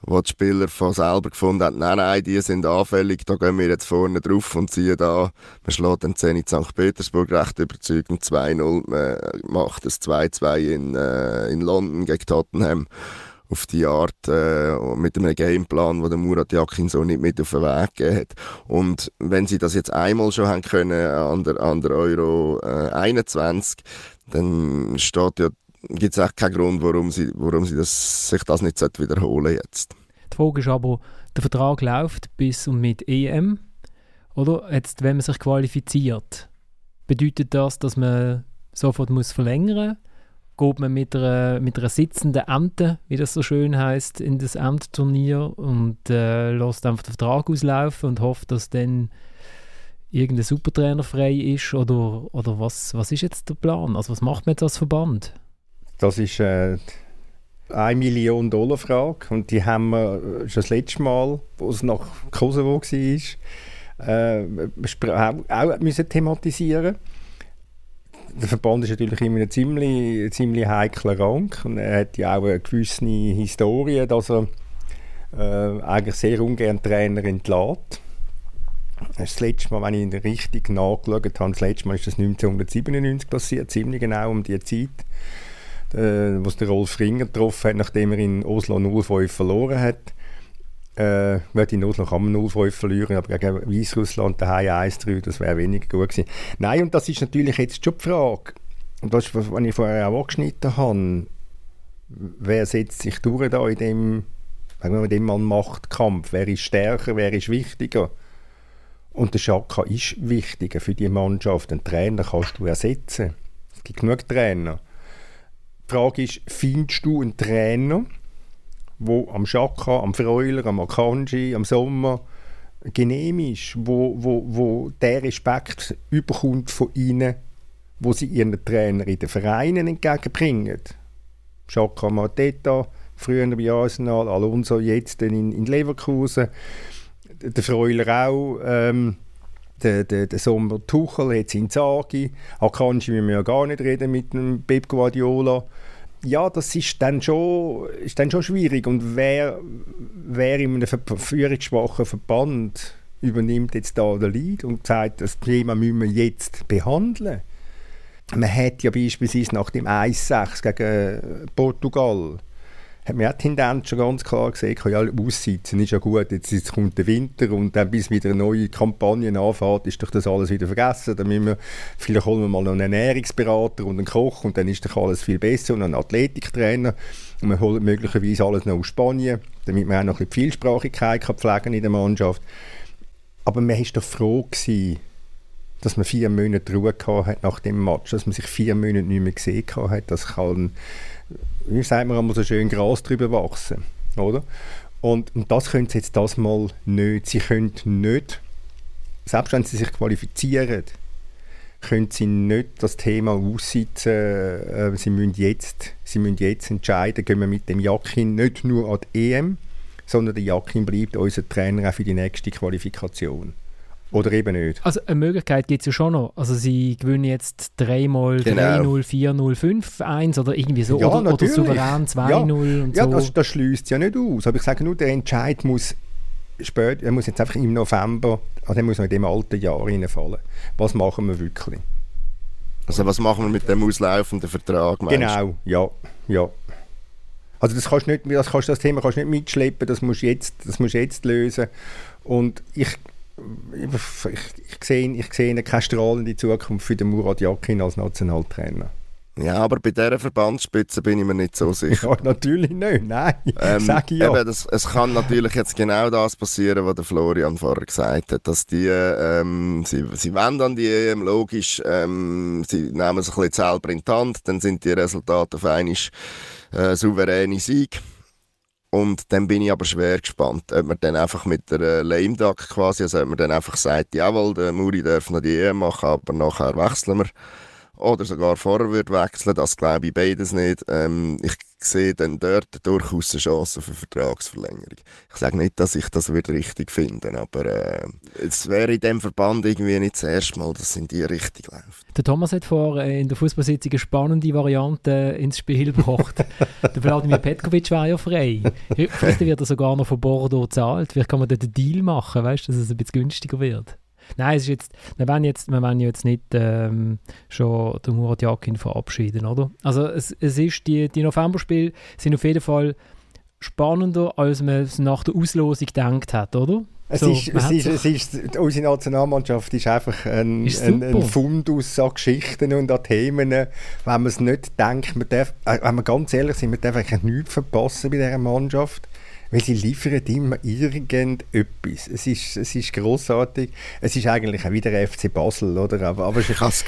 wo die Spieler von selber gefunden haben, nein, nein, die sind anfällig, da gehen wir jetzt vorne drauf und ziehen da, man schlägt den 10 in St. Petersburg recht überzeugend 2-0, man macht das 2-2 in, äh, in London gegen Tottenham auf die Art äh, mit einem Gameplan, wo der Murat Yakin so nicht mit auf den Weg gegeben hat. Und wenn sie das jetzt einmal schon haben können an der, an der Euro äh, 21, dann steht ja, gibt es echt keinen Grund, warum sie, warum sie das, sich das nicht wiederholen jetzt. Die Frage ist aber, der Vertrag läuft bis und mit EM, oder? Jetzt, wenn man sich qualifiziert, bedeutet das, dass man sofort muss verlängern muss? Geht man mit einer, mit einer sitzenden Ente, wie das so schön heißt, in das Endturnier und äh, lässt einfach den Vertrag auslaufen und hofft, dass dann irgendein Supertrainer frei ist oder, oder was, was ist jetzt der Plan? Also was macht man jetzt als Verband? Das ist äh, eine Million Dollar Frage und die haben wir schon das letzte Mal, wo es nach Kosovo war, äh, auch, auch müssen thematisieren der Verband ist natürlich immer ein ziemlich, ziemlich heikler Rang und er hat ja auch eine gewisse Historie, dass er äh, eigentlich sehr ungern Trainer entlässt. Das letzte Mal, wenn ich richtig nachgeschaut habe, das letzte Mal ist das 1997 passiert, ziemlich genau um die Zeit, äh, wo es der Rolf Ringer getroffen hat, nachdem er in Oslo 0-5 verloren hat. Äh, in Oslo kann man 0-5 verlieren, aber gegen Weißrussland daheim 1-3, das wäre weniger gut gewesen. Nein, und das ist natürlich jetzt schon die Frage, und das ist, was ich vorher auch angeschnitten habe, wer setzt sich durch da in dem, sagen wir mal, Machtkampf? Wer ist stärker, wer ist wichtiger? Und der Schaka ist wichtiger für die Mannschaft. Einen Trainer kannst du ersetzen. Es gibt genug Trainer. Die Frage ist, findest du einen Trainer, der am Schaka, am Freuler, am Akanji, am Sommer genehm ist, wo, wo, wo der Respekt überkommt von ihnen, wo sie ihren Trainer in den Vereinen entgegenbringen? Schaka Mateta, früher bei Arsenal, Alonso jetzt in, in Leverkusen, der Freuler auch, ähm, der, der, der Sommer Tuchel, jetzt Inzaghi, Akanji müssen wir ja gar nicht reden mit dem Pep Guardiola. Ja, das ist dann schon, ist dann schon schwierig und wer, wer in einem führungsschwachen Verband übernimmt jetzt da den Lead und sagt, das Thema müssen wir jetzt behandeln. Man hat ja beispielsweise nach dem 1-6 gegen Portugal hat man auch die Tendenz schon ganz klar gesehen, ja, aussitzen ist ja gut, jetzt, jetzt kommt der Winter und dann bis wieder eine neue Kampagne anfängt, ist doch das alles wieder vergessen. Dann müssen wir, vielleicht holen wir mal noch einen Ernährungsberater und einen Koch und dann ist doch alles viel besser und einen Athletiktrainer und wir holen möglicherweise alles noch aus Spanien, damit man auch noch ein bisschen Vielsprachigkeit kann pflegen in der Mannschaft. Aber man war doch froh gewesen, dass man vier Monate Ruhe hat nach dem Match, dass man sich vier Monate nicht mehr gesehen hat. Das kann wie sagt man einmal so schön, Gras drüber wachsen, oder? Und, und das können sie jetzt das mal nicht. Sie können nicht, selbst wenn sie sich qualifizieren, können sie nicht das Thema aussitzen. Äh, sie, müssen jetzt, sie müssen jetzt entscheiden, gehen wir mit dem Jakin nicht nur an die EM, sondern der Jakin bleibt unser Trainer auch für die nächste Qualifikation. Oder eben nicht? Also eine Möglichkeit gibt es ja schon noch. Also sie gewinnen jetzt dreimal genau. 3-0, 4-0, 5-1 oder irgendwie so. Ja, oder, oder souverän 2-0 ja. und ja, so. das, das schließt ja nicht aus. Aber ich sage nur, der Entscheid muss später, er muss jetzt einfach im November, also er muss noch in dem alten Jahr reinfallen. Was machen wir wirklich? Also was machen wir mit dem auslaufenden Vertrag? Genau, ja, ja. Also das kannst nicht, das, kannst, das Thema kannst du nicht mitschleppen, das musst du jetzt, das musst jetzt lösen. Und ich ich, ich, sehe, ich sehe keine strahlende Zukunft für den Murat Yakin als Nationaltrainer. Ja, aber bei dieser Verbandsspitze bin ich mir nicht so sicher. ja, natürlich nicht, nein, ähm, sag ich ja. Eben, das, es kann natürlich jetzt genau das passieren, was der Florian vorher gesagt hat, dass die, ähm, sie, sie wollen an die EM, logisch, ähm, sie nehmen sich ein bisschen selber in die Hand, dann sind die Resultate auf einmal äh, souveräne Sieg und dann bin ich aber schwer gespannt, ob man dann einfach mit der äh, Lame Duck quasi, also ob man dann einfach sagt, jawohl, der Muri darf noch die EM machen, aber nachher wechseln wir oder sogar vorher wird wechseln, das glaube ich beides nicht. Ähm, ich sehe dann dort durchaus eine Chance für Vertragsverlängerung. Ich sage nicht, dass ich das richtig finde, aber äh, es wäre in dem Verband irgendwie nicht das erste Mal, dass es in die Richtung läuft. Der Thomas hat vor äh, in der Fußballsitzung eine spannende Variante ins Spiel gebracht. der Vladimir Petkovic war ja frei. Vielleicht wird er sogar noch von Bordeaux gezahlt. Vielleicht kann man dort einen Deal machen, weißt, dass es ein bisschen günstiger wird. Nein, es ist jetzt, wir wollen jetzt, wir wollen jetzt nicht ähm, schon den Murat Yakin verabschieden, oder? Also es, es ist, die, die Novemberspiele sind auf jeden Fall spannender, als man es nach der Auslosung gedacht hat, oder? Es, so, ist, es, ist, es ist, unsere Nationalmannschaft ist einfach ein, ist ein, ein Fundus an Geschichten und an Themen. Wenn man es nicht denkt, man darf, äh, wenn wir ganz ehrlich sind, man darf eigentlich nichts verpassen bei dieser Mannschaft weil sie liefern immer irgendetwas. Es ist, es ist großartig. Es ist eigentlich auch wieder FC Basel, oder? Aber, aber, ich hasse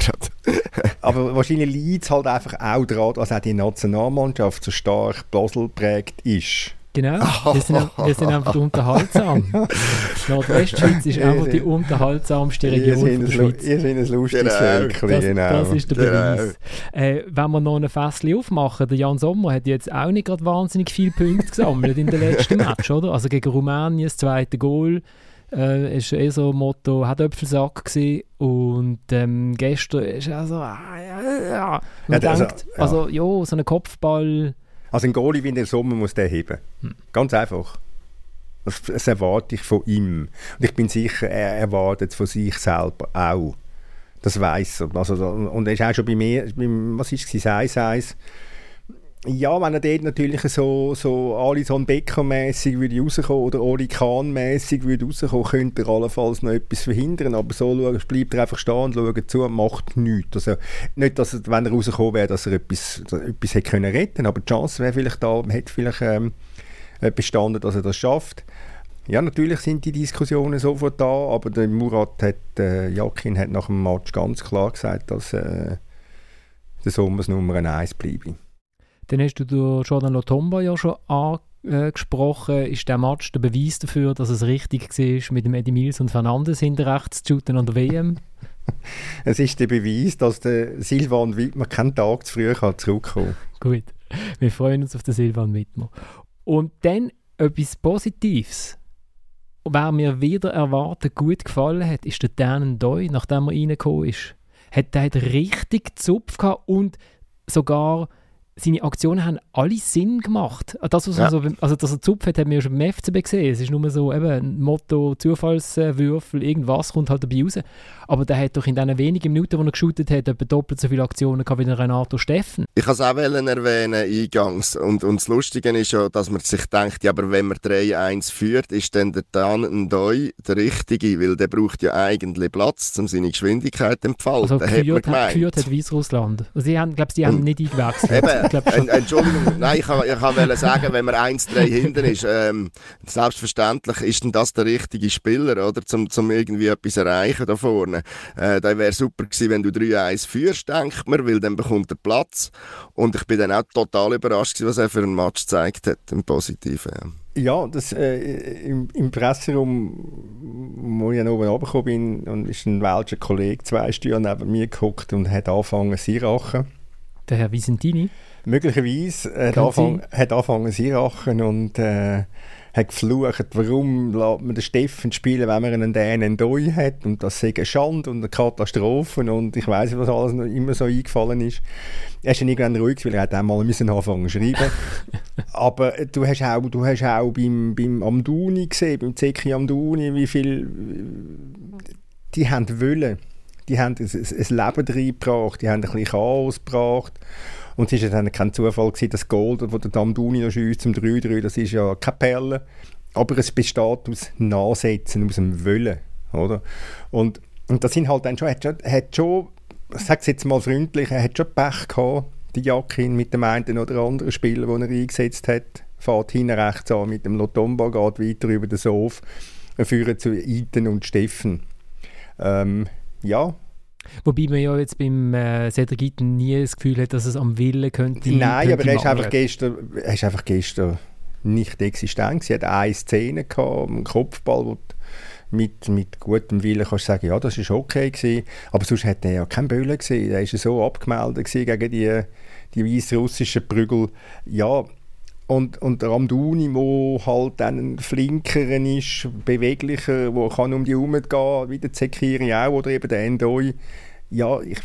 aber wahrscheinlich liegt es halt einfach auch daran, dass auch die Nationalmannschaft so stark Basel prägt ist. Genau, wir sind, wir sind einfach unterhaltsam. Nordwestschweiz ist einfach die unterhaltsamste Region ihr der Schweiz. Ihr seid ein lustiges genau. Völkchen, genau. das ist der Beweis. Genau. Äh, wenn wir noch ein Fässchen aufmachen, der Jan Sommer hat jetzt auch nicht gerade wahnsinnig viele Punkte gesammelt in den letzten Match, oder? Also gegen Rumänien, das zweite Goal, äh, ist eh so ein Motto, hat Öpfelsack gesehen und ähm, gestern ist er so, ah, ja, ja. Man ja, denkt, also, ja. also jo, so ein Kopfball also ein Goalie wie in der Sommer muss der heben. Hm. Ganz einfach. Das, das erwarte ich von ihm. Und ich bin sicher, er erwartet es von sich selber auch. Das weiß er. Also, und er ist auch schon bei mir, was ist es, 1-1, ja, wenn er dort natürlich so, so Alison Becker-mässig würde rauskommen oder Oli Kahn-mässig würde rauskommen, könnte er allenfalls noch etwas verhindern. Aber so schaut, bleibt er einfach stehen und schaut zu und macht nichts. Also nicht, dass er, wenn er rausgekommen wäre, dass er etwas, etwas hätte können retten aber die Chance wäre vielleicht da, hätte vielleicht ähm, bestanden, dass er das schafft. Ja, natürlich sind die Diskussionen sofort da, aber der Murat hat, äh, Jakin hat nach dem Match ganz klar gesagt, dass äh, der Sommer Nummer 1 bleibe. Dann hast du den Jordan Lotomba ja schon angesprochen. Ist der Match der Beweis dafür, dass es richtig war, mit dem Eddie Mills und Fernandes hinter rechts zu shooten an der WM? es ist der Beweis, dass der Silvan Wittmer keinen Tag zu früh zurückkommen kann. Gut, wir freuen uns auf den Silvan Wittmer. Und dann etwas Positives. Wer mir wieder erwartet gut gefallen hat, ist der Dan Doi, nachdem er reingekommen ist. Hat der richtig Zupf gehabt und sogar seine Aktionen haben alle Sinn gemacht. Das, was ja. so, also, dass er Zupf hat, haben wir ja schon beim FCB gesehen. Es ist nur so eben ein Motto, Zufallswürfel, irgendwas kommt halt dabei raus. Aber der hat doch in den wenigen Minuten, wo er geshootet hat, etwa doppelt so viele Aktionen gehabt wie Renato Steffen. Ich kann es auch erwähnen, eingangs. Und, und das Lustige ist ja, dass man sich denkt, ja, aber wenn man 3-1 führt, ist dann der Dan Ndoi der Richtige, weil der braucht ja eigentlich Platz, um seine Geschwindigkeit zu entfalten, also geführt, hat, geführt hat Weißrussland. Also sie haben, glaube ich, haben nicht eingewechselt. Eben, Entschuldigung, nein, ich kann, ich kann sagen, wenn man 1-3 hinten ist, ähm, selbstverständlich ist denn das der richtige Spieler, oder, zum, zum irgendwie etwas erreichen da vorne. Äh, da wäre super gewesen, wenn du 3-1 führst, denkt man, weil dann bekommt er Platz. Und ich bin dann auch total überrascht gewesen, was er für einen Match gezeigt hat, im Positiven. Ja. Ja, das, äh, im, im Presseraum, wo ich oben runtergekommen bin, und ist ein welcher Kollege zwei Stühle neben mir geguckt und hat angefangen zu rachen. Der Herr Vicentini? Möglicherweise hat angefangen, hat angefangen zu rachen und äh, hat geflucht, warum lässt man den Steffen spielen, wenn man einen Dänen Doi hat und das sei eine Schande und eine Katastrophe und ich weiß nicht, was alles noch immer so eingefallen ist. Er ist dann irgendwann ruhig, weil er hat einmal müssen anfangen zu schreiben. Aber du hast auch, du hast auch beim, beim Amduni gesehen, beim Zeki Amduni, wie viel die haben wollen. Die haben ein, ein Leben reingebracht, die haben ein bisschen Chaos gebracht und es war dann kein Zufall, gewesen, das Gold, das der Damduni noch schießt zum 3-3, das ist ja keine Perle. Aber es besteht aus Nachsetzen, aus dem Wollen. Oder? Und, und das sind halt dann schon, hat schon, hat schon es jetzt mal freundlich, er hat schon Pech gehabt, die Jakin mit dem einen oder anderen Spieler, den er eingesetzt hat. Fährt hinten rechts an mit dem Lotomba, geht weiter über den Sof, führen zu Iten und Steffen. Ähm, ja, Wobei man ja jetzt beim äh, Cedric nie das Gefühl hat, dass es am Willen könnte. Nein, könnte aber er ist, einfach gestern, er ist einfach gestern nicht existent. Sie hat eine Szene gehabt, einen Kopfball, wo mit, mit gutem Willen kannst du sagen, ja, das war okay gewesen. Aber sonst hat er ja keinen Böllen gesehen. Er war so abgemeldet gegen die, die weißrussischen Prügel. Ja, und, und der Amduni, der halt dann flinker ist, beweglicher, der kann um die Herum gehen, wie der Zekiri auch, oder eben der Endoi. Ja, ich,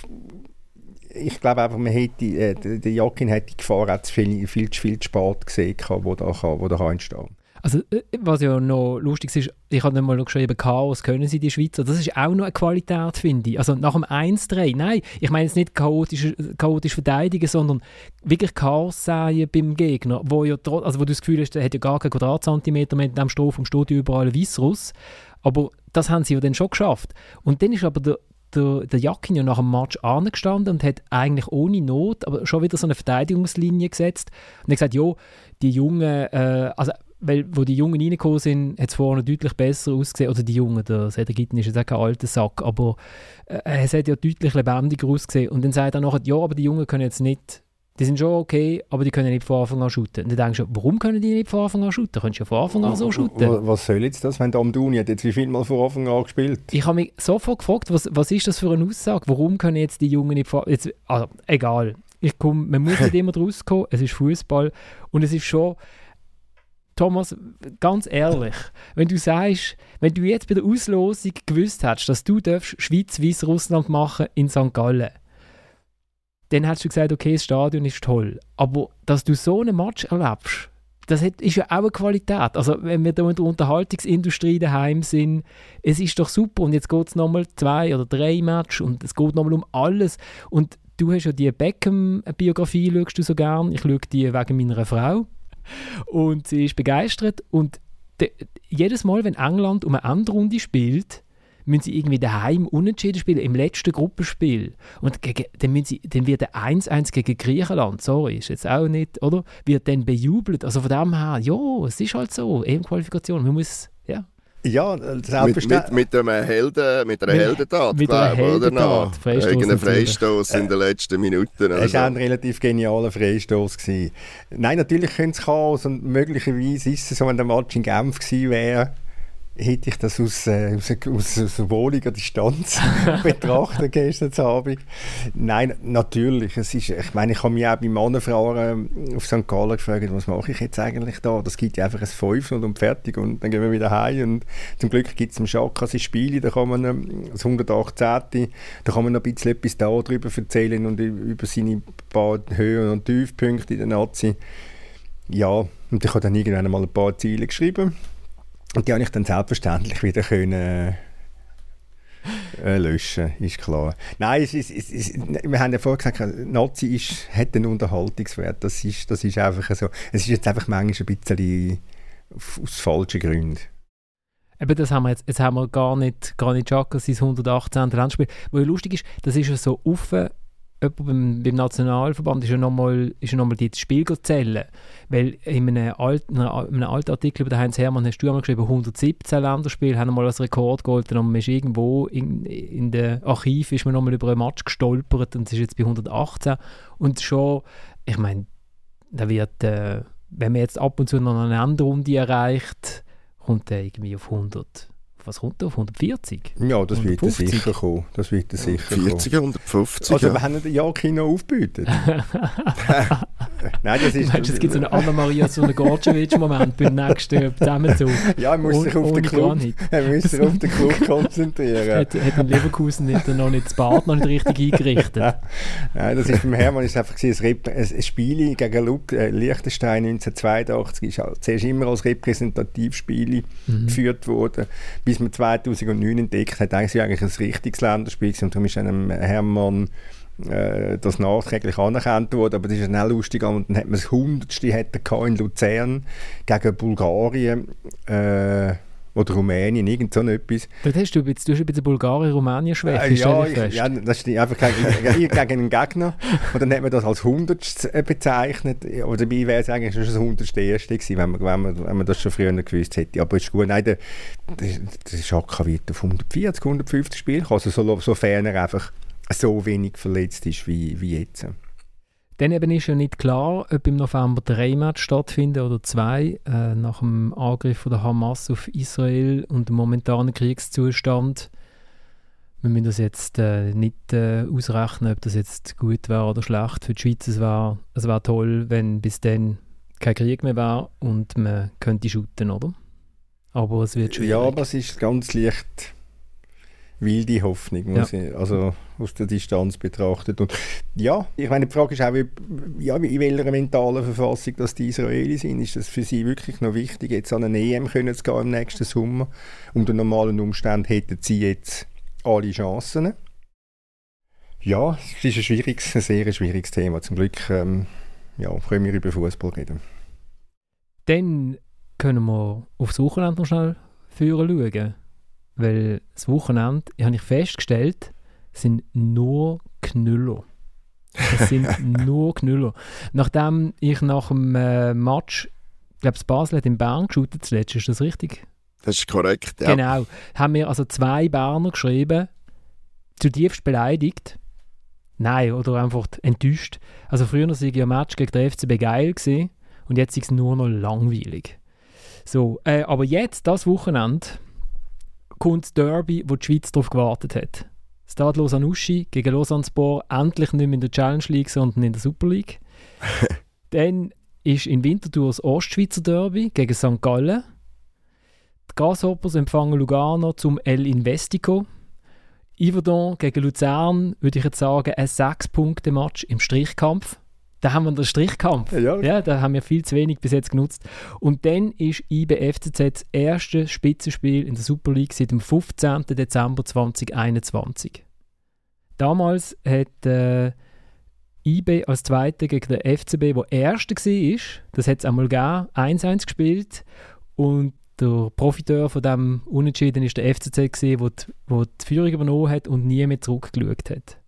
ich glaube einfach, man hätte, äh, der Jakin hätte die Gefahr auch viel, viel, viel zu spät gesehen, wo da, wo da entstehen kann. Also, äh, was ja noch lustig ist, ich habe mal noch geschrieben, Chaos können sie die Schweizer. Das ist auch noch eine Qualität, finde ich. Also nach dem 1-3, nein, ich meine jetzt nicht chaotisch, chaotisch verteidigen, sondern wirklich Chaos sehen beim Gegner, wo, ja, also wo du das Gefühl hast, der hat ja gar keinen Quadratzentimeter mehr in dem Stoff und steht überall ein Weissruss. Aber das haben sie ja dann schon geschafft. Und dann ist aber der, der, der Jakin ja nach dem Match angestanden und hat eigentlich ohne Not, aber schon wieder so eine Verteidigungslinie gesetzt und hat gesagt, ja, die Jungen, äh, also weil wo die Jungen reingekommen sind, hat es vorne deutlich besser ausgesehen. Oder die Jungen, der Sedergitten ist jetzt auch kein alter Sack, aber äh, es hat ja deutlich lebendiger ausgesehen. Und dann sagt er nachher, ja, aber die Jungen können jetzt nicht, die sind schon okay, aber die können nicht von Anfang an shooten. Und dann denkst du, warum können die nicht von Anfang an shooten? Könntest du ja von Anfang an so shooten. Was soll jetzt das, wenn der Amduni hat jetzt wie viel Mal von Anfang an gespielt? Ich habe mich sofort gefragt, was, was ist das für eine Aussage? Warum können jetzt die Jungen nicht von jetzt, also, egal. Ich komm, man muss nicht immer draus kommen, es ist Fußball und es ist schon Thomas, ganz ehrlich, wenn du sagst, wenn du jetzt bei der Auslosung gewusst hättest, dass du Schweiz, Weiss, Russland machen in St. Gallen, dann hättest du gesagt, okay, das Stadion ist toll. Aber dass du so einen Match erlebst, das ist ja auch eine Qualität. Also wenn wir da in der Unterhaltungsindustrie daheim sind, es ist doch super und jetzt geht es nochmal zwei oder drei Matches und es geht nochmal um alles und du hast ja die Beckham-Biografie, schaust du so gern, ich schaue die wegen meiner Frau und sie ist begeistert und jedes Mal, wenn England um eine Endrunde spielt, müssen sie irgendwie daheim unentschieden spielen, im letzten Gruppenspiel. Und gegen, dann, sie, dann wird der 1-1 gegen Griechenland, sorry, ist jetzt auch nicht, oder? Wird dann bejubelt. Also von dem her, ja, es ist halt so, EM-Qualifikation, man muss, ja. Ja, mit, mit, mit, einem Helden, mit einer Heldentat, mit einer Heldentat, oder? Irgendein Freistoß in den letzten Minuten. Es war ein relativ genialer Freistoß. Nein, natürlich könnte es Chaos und möglicherweise ist es so, wenn der Match in Genf gewesen wäre, hätte ich das aus, äh, aus, aus, aus wohliger Distanz betrachtet gestern Abend. Nein, natürlich. Es ist, ich meine, ich habe mich auch beim Mannenfahren auf St. Gallen gefragt, was mache ich jetzt eigentlich da? Das gibt ja einfach ein 5 und fertig und dann gehen wir wieder heim. Und zum Glück gibt es im Schaka sein Spiele, da kann man ähm, das 118. Da kann man noch ein bisschen etwas darüber erzählen und über seine paar Höhen und Tiefpunkte in der Nazi. Ja, und ich habe dann irgendwann mal ein paar Ziele geschrieben und die habe ich dann selbstverständlich wieder können, äh, löschen, ist klar. Nein, es es ist, wir haben ja vorher gesagt, Nazi ist, hat einen Unterhaltungswert. Das ist, das ist einfach so. Es ist jetzt einfach manchmal ein bisschen aus falschen Gründen. Eben, das haben wir jetzt, jetzt haben wir gar nicht, gar nicht Chaka, sein 118. Landspiel. Was lustig ist, das ist ja so offen beim, beim Nationalverband ist ja nochmal noch die Spiel zählen. Weil in einem, alten, in einem alten Artikel über Heinz Hermann hast du einmal geschrieben, 117 Länderspiele haben mal als Rekord geholt und man ist irgendwo in, in den Archiv ist man nochmal über ein Match gestolpert und es ist jetzt bei 118 und schon, ich meine, da wird, äh, wenn man jetzt ab und zu noch eine andere Runde erreicht, kommt er irgendwie auf 100 was kommt da auf 140? Ja, das 150? wird sicher kommen. Das wird sicher 40, 150. Also, ja. wir haben ja Kino aufgebietet. Nein, das ist... Meinst du, es gibt so einen Anna-Maria, so einen Gorcevic-Moment beim nächsten Zusammenzug? Ja, er muss sich auf den Club, er muss sich auf den Club konzentrieren. hat, hat in Leverkusen nicht, noch nicht das Bad noch nicht richtig eingerichtet? Nein, das ist beim Hermann ist einfach ein, Rep ein Spiel gegen Luke, äh, Liechtenstein 1982 ist halt zuerst immer als Repräsentativspiel mhm. geführt worden, bis man 2009 entdeckt hat, eigentlich ein richtiges Länderspiel und darum ist einem Hermann äh, das nachträglich anerkannt wurde, aber das ist schnell lustig. Und dann hat man das Hundertste in Luzern gegen Bulgarien äh, oder Rumänien, irgend so etwas. Dort hast du, jetzt, du hast ein bisschen Bulgarien-Rumänien-Schwäche, äh, ja, ich, ja, das ist einfach gegen, gegen einen Gegner. Und dann hat man das als Hundertste äh, bezeichnet, aber dabei wäre es eigentlich schon das Hundertste Erste gewesen, wenn man, wenn, man, wenn man das schon früher gewusst hätte, aber es ist gut, nein, der, der, der Schaka wird auf 140, 150 Spiele also so, sofern er einfach so wenig verletzt ist wie, wie jetzt. Dann eben ist ja nicht klar, ob im November drei Match stattfinden oder zwei, äh, nach dem Angriff von der Hamas auf Israel und dem momentanen Kriegszustand. Wir müssen das jetzt äh, nicht äh, ausrechnen, ob das jetzt gut wäre oder schlecht für die Schweiz. Es wäre es wär toll, wenn bis dann kein Krieg mehr wäre und man könnte shooten, oder? Aber es wird schwierig. Ja, aber es ist ganz leicht wilde Hoffnung, ja. ich, also aus der Distanz betrachtet. Und ja, ich meine, die Frage ist auch, wie, ja, in welcher mentalen Verfassung dass die Israelis sind. Ist das für sie wirklich noch wichtig, jetzt an eine EM können zu gehen im nächsten Sommer? Unter normalen Umständen hätten sie jetzt alle Chancen. Ja, es ist ein, schwieriges, ein sehr schwieriges Thema. Zum Glück ähm, ja, können wir über Fußball reden. Dann können wir aufs Wochenende noch schnell führen schauen. Weil das Wochenende, habe ich festgestellt, sind nur Knüller. Es sind nur Knüller. Nachdem ich nach dem äh, Match, ich glaube, Basel hat in Bern geschaut, zuletzt, ist das richtig? Das ist korrekt, ja. Genau. Haben mir also zwei Berner geschrieben, zutiefst beleidigt. Nein, oder einfach enttäuscht. Also früher war ich ein Match gegen den FCB geil gewesen, und jetzt ist es nur noch langweilig. So, äh, aber jetzt, das Wochenende, kommt das Derby, wo die Schweiz darauf gewartet hat. Stade Lausanne-Uschi gegen Lausanne-Sport endlich nicht mehr in der Challenge League, sondern in der Super League. Dann ist in Winterthur das Ostschweizer Derby gegen St. Gallen. Die Grasshoppers empfangen Lugano zum El Investico. Yverdon gegen Luzern, würde ich jetzt sagen, ein 6-Punkte-Match im Strichkampf. Da haben wir den Strichkampf. Ja. ja, da haben wir viel zu wenig bis jetzt genutzt. Und dann ist IB FCZ das erste Spitzenspiel in der Super League seit dem 15. Dezember 2021. Damals hat äh, IB als Zweiter gegen den FCB, der Erster war, das hat es einmal gegeben, 1-1 gespielt. Und der Profiteur von diesem Unentschieden ist der FCZ, gewesen, wo die, wo die Führung übernommen hat und nie mehr zurückgeschaut hat.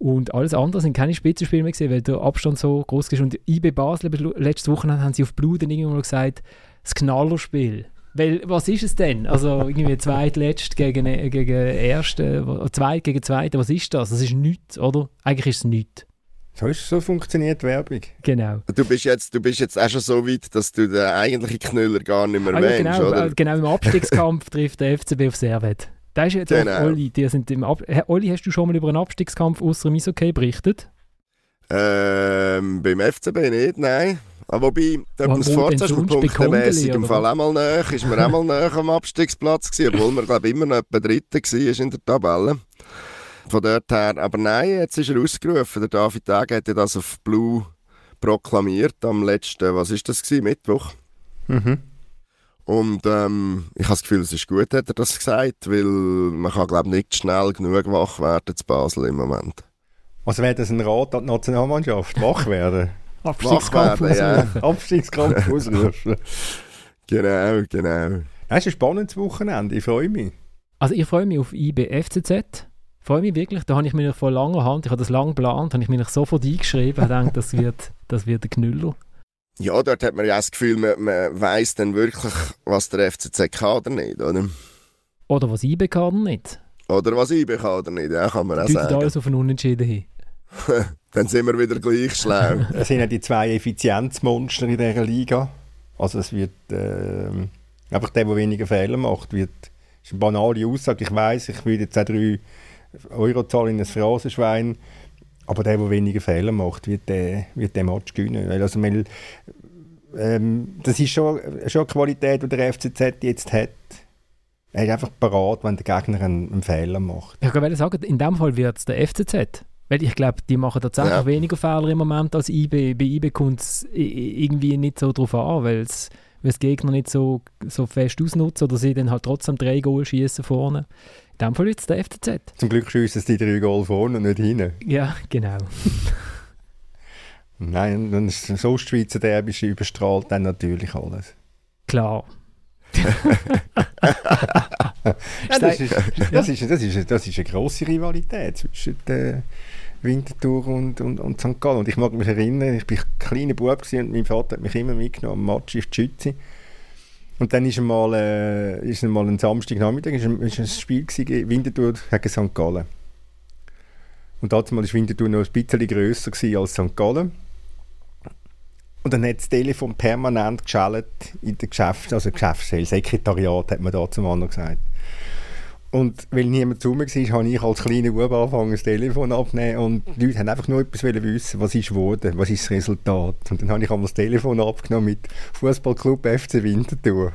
Und alles andere sind keine Spitzenspiele mehr gewesen, weil der Abstand so groß ist. Und IB Basel, letzte Woche haben sie auf Blut dann irgendwann mal gesagt, das Knallerspiel. Weil, was ist es denn? Also irgendwie zweitletzt gegen, gegen erste, zweit gegen zweite, was ist das? Das ist nichts, oder? Eigentlich ist es nichts. So, ist, so funktioniert Werbung. Genau. Du bist, jetzt, du bist jetzt auch schon so weit, dass du den eigentlichen Knüller gar nicht mehr Ah, ja, meinst, genau, oder? äh, genau, im Abstiegskampf trifft der FCB auf Servet. Da ist jetzt Genau. auch Olli, die sind im Ab Olli, hast du schon mal über einen Abstiegskampf außer dem Eishockey berichtet? Ähm, beim FCB nicht, nein. Aber wobei, da Wo- man es wo denn vorzugsweise sonst? Bei punktemässig Kondeli, im Fall auch mal näher, ist man auch mal näher am Abstiegsplatz gewesen, obwohl man, glaube ich, immer noch etwa Dritter war in der Tabelle. Von dort her, aber nein, jetzt ist er ausgerufen. Der David Tag hat ja das auf Blue proklamiert am letzten, was ist das gewesen, Mittwoch. Mhm. Und ähm, ich habe das Gefühl, es ist gut, hat er das gesagt, weil man kann, glaube ich, nicht schnell genug wach werden zu Basel im Moment. Also wäre das ein Rat an die Nationalmannschaft? Wach werden? Abstiegskampf ja. ausrufen. Abstiegskampf ausrufen? Genau, genau. Das ist ein spannendes Wochenende, ich freue mich. Also ich freue mich auf IB FCZ. Freue mich wirklich, da habe ich mir vor langer Hand, ich habe das lange geplant, habe ich mir sofort eingeschrieben und gedacht, das wird, das wird ein Knüller. Ja, dort hat man ja das Gefühl, man, man weiss dann wirklich, was der FCZ kann oder nicht, oder? Oder was IB kann nicht. Oder was ich kann oder nicht, ja, kann man auch sagen. alles auf einen Unentschieden hin. Dann sind wir wieder gleich schlau. Es sind ja die zwei Effizienzmonster in dieser Liga. Also es wird ähm, einfach der, der weniger Fehler macht, wird das ist eine banale Aussage. Ich weiß, ich würde jetzt auch drei Euro zahlen in ein Phrasenschwein, aber der, der weniger Fehler macht, wird den, wird den Match gewinnen. Weil, also, weil, ähm, das ist schon, schon eine Qualität, die der FCZ jetzt hat. Er ist einfach parat, wenn der Gegner einen, einen Fehler macht. Ich wollte sagen, in dem Fall wird es der FCZ. Weil ich glaube, die machen tatsächlich Ja. weniger Fehler im Moment als IB. Bei IB kommt es irgendwie nicht so drauf an, weil es weil Gegner nicht so, so fest ausnutzen oder sie dann halt trotzdem drei Goal schießen vorne. Dem Fall es der FCZ. Zum Glück schiessen sie die drei Goal vorne und nicht hinten. Ja, genau. Nein, dann ist so Schweizer Derby überstrahlt dann natürlich alles. Klar. Ja, das, ist, das, ist, das, ist, das ist eine grosse Rivalität zwischen der Winterthur und, und, und St. Gallen. Und ich mag mich erinnern, ich war ein kleiner Bub und mein Vater hat mich immer mitgenommen am Match auf die Schütze. Und dann ist einmal, äh, ist einmal ein Samstagnachmittag ist ein, ist ein Spiel gewesen, Winterthur gegen St. Gallen. Und damals war Winterthur noch ein bisschen grösser als St. Gallen. Und dann hat das Telefon permanent geschaltet in der Geschäfts-, also Geschäftsstelle, Sekretariat hat man da zum anderen gesagt. Und weil niemand zu mir war, habe ich als kleiner Bub angefangen, das Telefon abzunehmen und die Leute haben einfach nur etwas wissen, was ist geworden, was ist das Resultat. Und dann habe ich einmal das Telefon abgenommen mit Fußballclub FC Winterthur.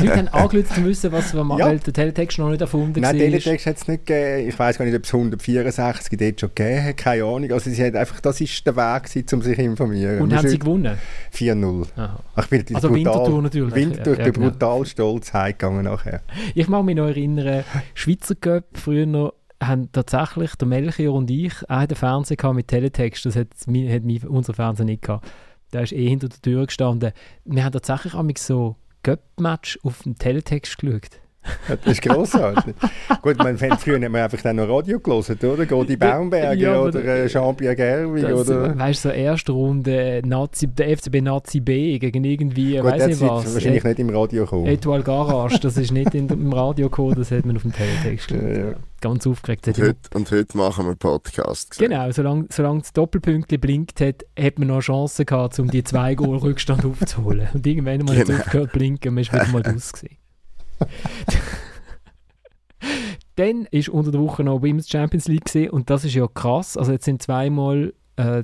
Die Leute haben angerufen, zu wissen, was wir machen, Ja. weil der Teletext noch nicht erfunden Nein, war. Teletext hat es nicht gegeben. Ich weiß gar nicht, ob es 164 dort schon gegeben hat. Keine Ahnung. Also sie hat einfach, das ist der Weg, gewesen, um sich zu informieren. Und Wir haben sie gewonnen? 4-0. Aha. Ich bin Also Winterthur natürlich. Winterthur, Ja, bin genau. brutal stolz heimgegangen nachher. Ich mag mich noch erinnern, Schweizer Cup, früher noch, haben tatsächlich der Melchior und ich auch den Fernseher mit Teletext. Das hat, hat unser Fernseher nicht gehabt. Der ist eh hinter der Tür gestanden. Wir haben tatsächlich amigs so Cup-Match auf dem Teletext geschaut. Das ist grossartig. Gut, man, früher hat man einfach dann noch Radio gelesen, oder? Godi Baumberger Ja, oder äh, Jean-Pierre Gerwig Das, oder... Weißt du, so erste Runde Nazi, der FCB Nazi B gegen irgendwie, Gut, weiß das nicht was. wahrscheinlich nicht im Radio kommen. Etoile Garage, das ist nicht in, im Radio gekommen, das hat man auf dem Teletext geschaut. Ja, ja. Ganz aufgeregt. Das Und hat heute, und heute machen wir Podcast. gesagt. Genau, solange, solange das Doppelpünktchen blinkt hat, hat man noch eine Chance gehabt, um die zwei Goal Rückstand aufzuholen. Und irgendwann mal Genau. aufgehört zu blinken und man ist wieder mal gewesen. Dann ist unter der Woche noch Women's Champions League und das ist ja krass. Also jetzt sind zweimal äh,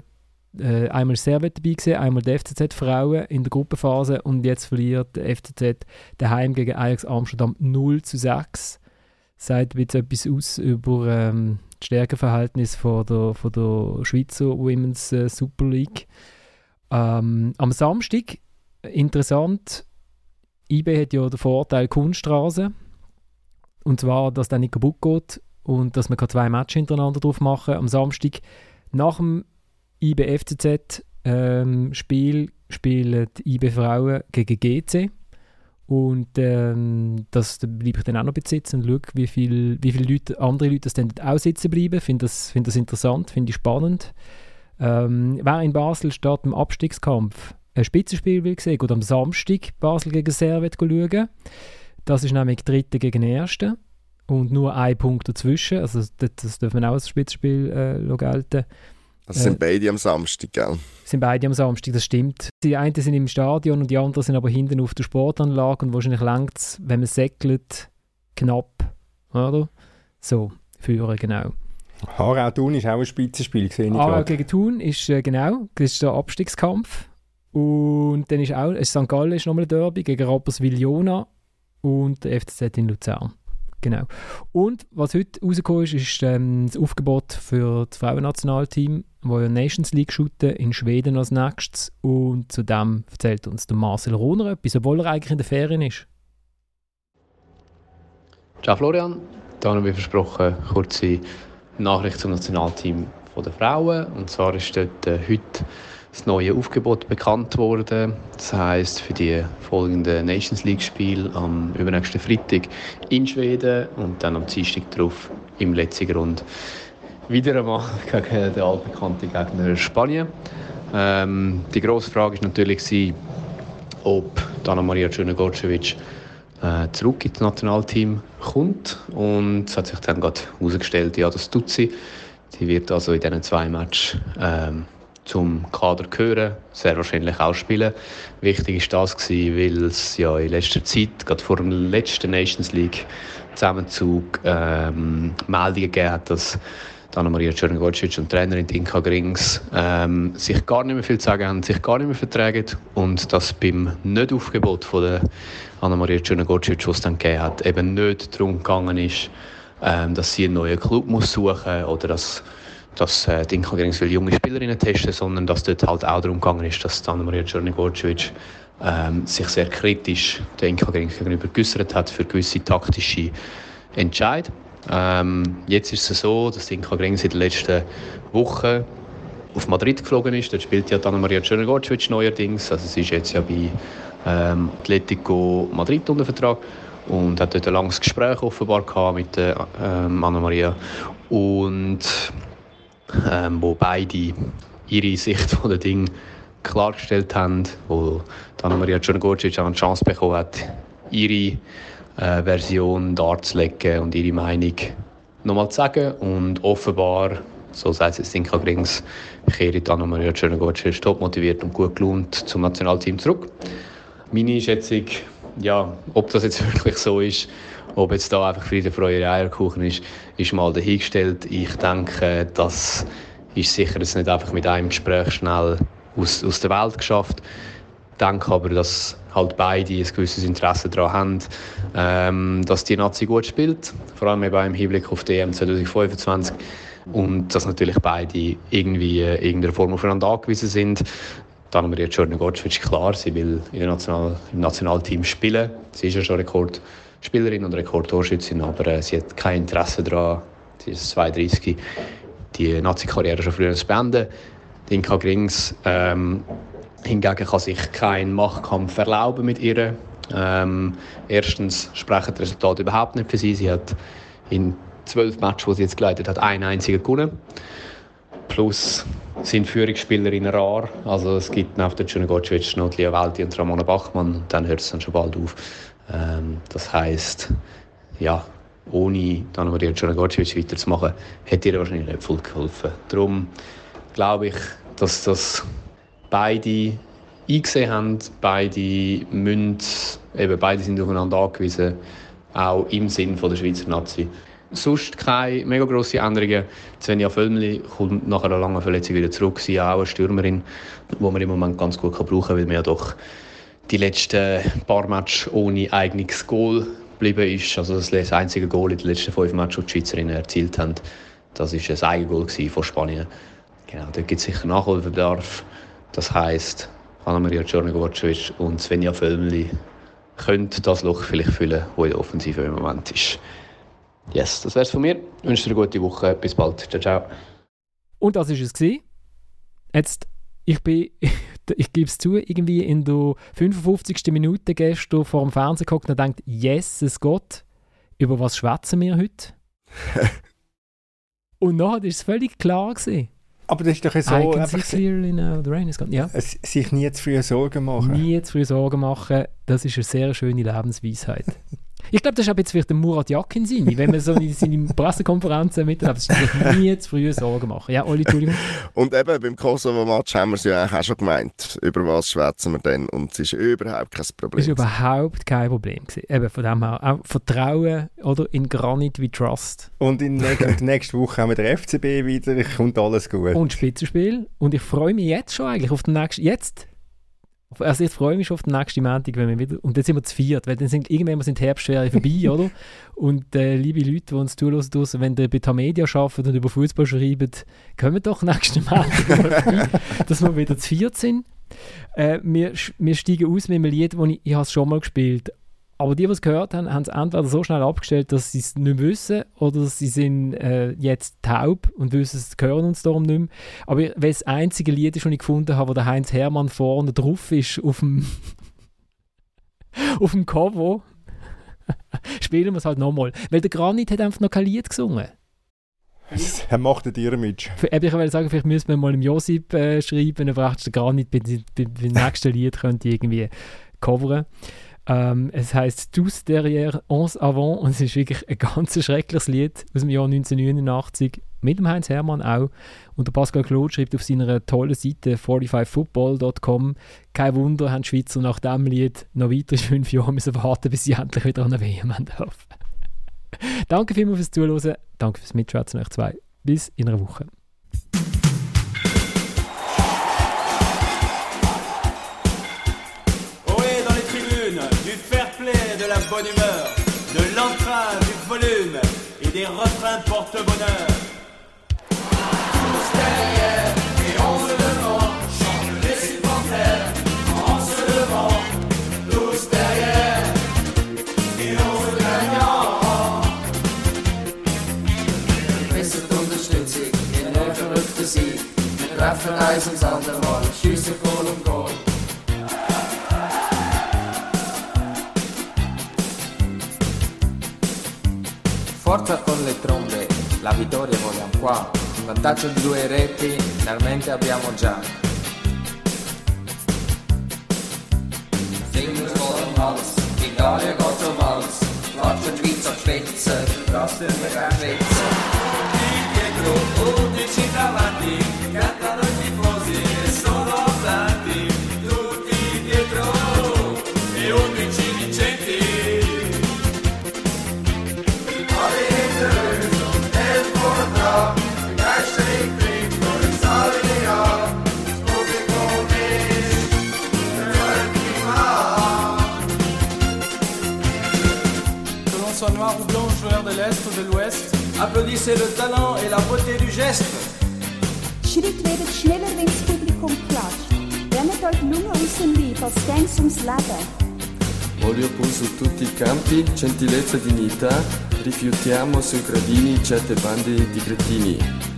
äh, einmal Servet dabei gewesen, einmal die FCZ Frauen in der Gruppenphase und jetzt verliert der FCZ daheim gegen Ajax Amsterdam 0 zu 6. sagt jetzt etwas aus über ähm, das Stärkeverhältnis von der, von der Schweizer Women's äh, Super League. Ähm, am Samstag, interessant, IB hat ja den Vorteil Kunststraße. Und zwar, dass der nicht kaputt geht und dass man zwei Matches hintereinander drauf machen kann. Am Samstag nach dem IB FCZ ähm, Spiel spielen die IB Frauen gegen GC. Und ähm, das da bleibe ich dann auch noch besitzen und schaue, wie viele wie viel Leute, andere Leute das dann auch sitzen bleiben. Finde das, find das interessant, finde ich spannend. Ähm, wer in Basel steht im Abstiegskampf ein Spitzenspiel will sehen, geht am Samstag Basel gegen Servet schauen. Das ist nämlich Dritte gegen Erste und nur ein Punkt dazwischen. Also das, das dürfen wir auch als Spitzenspiel äh, gelten. Also sind äh, beide am Samstag, gell? Sind beide am Samstag, das stimmt. Die einen sind im Stadion und die anderen sind aber hinten auf der Sportanlage und wahrscheinlich längt es, wenn man säckelt, knapp, oder? So, führen, genau. Harau Thun ist auch ein Spitzenspiel, gesehen. Harau gegen Thun ist, äh, genau, das ist der Abstiegskampf. Und dann ist auch, St. Gallen ist nochmal ein Derby gegen Rapperswil-Jona und der FCZ in Luzern. Genau. Und was heute rausgekommen ist, ist ähm, das Aufgebot für das Frauennationalteam, wo ja Nations League shooten in Schweden als nächstes. Und zu dem erzählt uns der Marcel Rohner etwas, obwohl er eigentlich in der Ferien ist. Ciao Florian, da wie versprochen kurze Nachricht zum Nationalteam der Frauen. Und zwar ist dort äh, heute das neue Aufgebot bekannt worden. Das heißt für die folgenden Nations League Spiele am übernächsten Freitag in Schweden und dann am Dienstag darauf im letzten Grund wieder einmal gegen den altbekannten Gegner Spanien. Ähm, die grosse Frage war natürlich, ob Dana Maria Cernogorcevic äh, zurück ins Nationalteam kommt und es hat sich dann gerade herausgestellt, ja, das tut sie. Sie wird also in diesen zwei Matches ähm, zum Kader gehören, sehr wahrscheinlich auch spielen. Wichtig war das gewesen, weil es ja in letzter Zeit, gerade vor dem letzten Nations League Zusammenzug, ähm, Meldungen gegeben hat, dass Anna-Maria Czernogorcic und Trainerin Tinka Grings ähm, sich gar nicht mehr viel zu sagen haben, sich gar nicht mehr vertragen und dass beim Nicht-Aufgebot von der Anna-Maria Czernogorcic, was es dann gegeben hat, eben nicht darum gegangen ist, ähm, dass sie einen neuen Club muss suchen oder dass dass äh, die Inka viele junge Spielerinnen testen, sondern dass dort halt auch darum gegangen ist, dass Anna-Maria Czernigorcevic ähm, sich sehr kritisch der Inka gegenüber geäußert hat für gewisse taktische Entscheidungen. Ähm, jetzt ist es so, dass Inka in den letzten Wochen auf Madrid geflogen ist. Dort spielt ja Anna-Maria Czernigorcevic neuerdings. Also sie ist jetzt ja bei ähm, Atletico Madrid unter Vertrag und hat dort ein langes Gespräch offenbar gehabt mit äh, ähm, Anna-Maria. Und ähm, wo beide ihre Sicht von den Dingen klargestellt haben, wo Anna-Maria Czernogorcic auch eine Chance bekommen hat, ihre äh, Version darzulegen und ihre Meinung nochmal zu sagen. Und offenbar, so sagt es Sinka Grings, kehrt Anna-Maria Czernogorcic top motiviert und gut gelohnt zum Nationalteam zurück. Meine Schätzung, ja, ob das jetzt wirklich so ist, ob jetzt da einfach Friede, Freude, Eierkuchen ist, ist mal dahingestellt. Ich denke, das ist sicher jetzt nicht einfach mit einem Gespräch schnell aus, aus der Welt geschafft. Ich denke aber, dass halt beide ein gewisses Interesse daran haben, ähm, dass die Nazi gut spielt, vor allem eben im Hinblick auf die EM 2025 und dass natürlich beide irgendwie äh, irgendeiner Form aufeinander angewiesen sind. Dann haben wir jetzt Czernogorcevic klar, sie will in der National, im Nationalteam spielen. Sie ist ja schon Rekord Spielerin und Rekordtorschützin, aber äh, sie hat kein Interesse daran, sie ist 32, die Nazi-Karriere schon früher zu beenden. Inka Grings ähm, hingegen kann sich keinen Machtkampf erlauben mit ihr. Ähm, erstens sprechen die Resultate überhaupt nicht für sie. Sie hat in zwölf Matches, die sie jetzt geleitet hat, einen einzigen gewonnen. Plus sind Führungsspielerinnen rar. Also es gibt nach der Czernogorcevic noch Lia Welti und Ramona Bachmann. Dann hört es dann schon bald auf. Ähm, das heisst, ja, ohne dann Maria Czernogorcevic weiterzumachen, hätte ihr wahrscheinlich nicht voll geholfen. Darum glaube ich, dass das beide eingesehen haben, beide müssen, eben beide sind aufeinander angewiesen, auch im Sinn von der Schweizer Nazi. Sonst keine mega grosse Änderungen. Svenja Völmli kommt nach einer langen Verletzung wieder zurück. Sie ist auch eine Stürmerin, die man im Moment ganz gut brauchen kann, weil man ja doch die letzten paar Matches ohne eigenes Goal geblieben ist. Also das einzige Goal in den letzten fünf Matches, die Schweizerinnen erzielt haben, das war ein Eigengoal von Spanien. Genau, da gibt es sicher Nachholbedarf. Das heisst, Anna-Maria Czornogovacevic und Svenja Völmli können das Loch vielleicht füllen, das in der Offensive im Moment ist. Yes, das wär's von mir. Ich wünsche dir eine gute Woche. Bis bald. Ciao, ciao. Und das war es. Jetzt, ich bin, ich gebe es zu, irgendwie in der 55. Minute gestern vor dem Fernsehen geguckt und denkt, yes, es geht. Über was schwätzen wir heute? und nachher war es völlig klar. Gewesen. Aber das ist doch so. I can see clearly now the rain is gone. Ja. Sich nie zu früh Sorgen machen. Nie zu früh Sorgen machen, das ist eine sehr schöne Lebensweisheit. Ich glaube, das ist auch jetzt vielleicht der Murat Yakin sein, wenn man so in seine Pressekonferenzen miterlebt, dass sich nie zu früh Sorgen machen. Ja, Oli, Entschuldigung. Und eben beim Kosovo-Match haben wir es ja auch schon gemeint, über was schwätzen wir denn und es ist überhaupt kein Problem. Es ist überhaupt kein Problem gewesen. Eben von dem her, auch Vertrauen oder in Granit wie Trust. Und in der nächsten Woche haben wir den FCB wieder, kommt alles gut. Und Spitzenspiel und ich freue mich jetzt schon eigentlich auf den nächsten, jetzt also jetzt freue ich mich schon auf den nächsten Montag, wenn wir wieder, und dann sind wir zu viert, weil dann sind irgendwann sind die Herbstferien vorbei, oder? Und äh, liebe Leute, die uns zuhören draussen, wenn ihr bei Tamedia arbeitet und über Fußball schreibt, kommen doch nächsten Montag vorbei, dass wir wieder zu viert sind. Äh, wir, wir steigen aus mit einem Lied, das ich, ich habe es schon mal gespielt aber die, die es gehört haben, haben es entweder so schnell abgestellt, dass sie es nicht wissen, oder sie sind äh, jetzt taub und wissen, es hören uns darum nicht mehr. Aber weil das einzige Lied ist, das ich gefunden habe, wo der Heinz Hermann vorne drauf ist, auf dem, auf dem Cover, spielen wir es halt nochmal. Weil der Granit hat einfach noch kein Lied gesungen. Er macht ein Image. Ich wollte sagen, vielleicht müssen wir mal im Josip äh, schreiben, aber der Granit beim, beim, beim nächsten Lied könnte irgendwie coveren. Ähm, es heißt Tous derrière ons avant und es ist wirklich ein ganz schreckliches Lied aus dem Jahr 1989 mit dem Heinz Hermann auch. Und der Pascal Claude schreibt auf seiner tollen Seite 45football.com kein Wunder, haben die Schweizer nach diesem Lied noch weitere fünf Jahre müssen warten, bis sie endlich wieder an eine WM dürfen. Danke vielmals fürs Zuhören, danke fürs Mitschwätzen euch zwei. Bis in einer Woche. Bonne humeur, de l'entrain, du volume et des refrains porte-bonheur. Tous derrière et on se devant, chante les supporters en se levant. Tous derrière et on se gagnant. Beste Unterstützung in der verrückten Sieg. Wir treffen eins ins andere Mal, schiessen Goal Forza con le trombe, la vittoria vogliamo qua. Un vantaggio di due reti, finalmente abbiamo già. Fingers voll Hals, vittoria Gott um Hals. Schwarze Schweizer Spitze, Rasse mit der Spitze. Die Gegro, oh, die Schiedamati, joueur de l'Ouest, applaudissez le talent et la beauté du geste. Schritt werdet schneller, wenn das Publikum klatscht. Wärmet euch Lunge dem Leib, als gäng's ums Leben. Olio pur su tutti i campi, gentilezza e dignità, rifiutiamo sui gradini certe bande di cretini.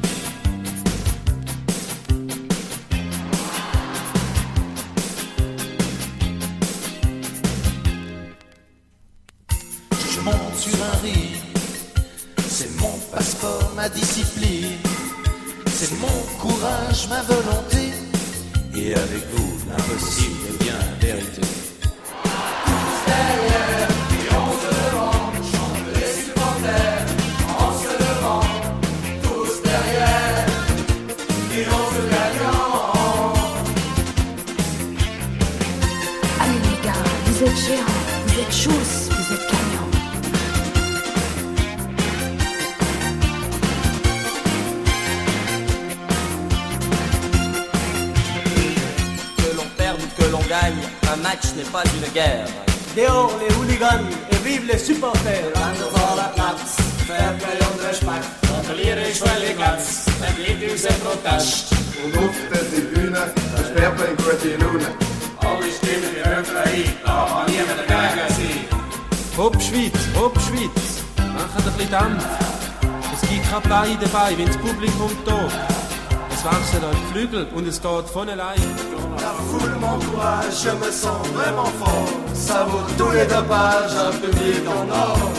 Géants, vous êtes vous. Que l'on perde ou que l'on gagne, un match n'est pas une guerre. dehors les hooligans et vive les supporters. ich Protest. Und auf der Tribüne, das Die Höfe ein, da kann niemand dagegen sein. Hopp Schweiz, hopp Schweiz, macht ein bisschen Dampf. Es gibt kein Bein dabei, wenn das Publikum tobt. Es wachsen euch Flügel und es geht von allein. La foule m'encourage, je me sens vraiment fort. Ça vaut tous les dopages, un public en or.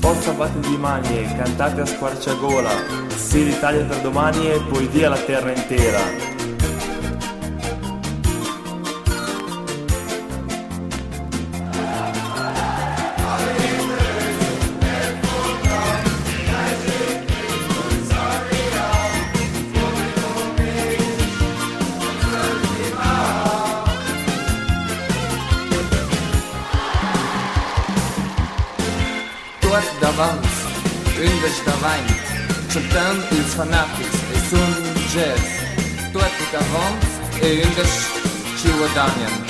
Forza batte di mani e cantate a squarciagola. Se l'Italia per domani e poi dia la terra intera. fanatics, sunny jazz. Wklepy ta wąs, y, deszcz ciło Damian.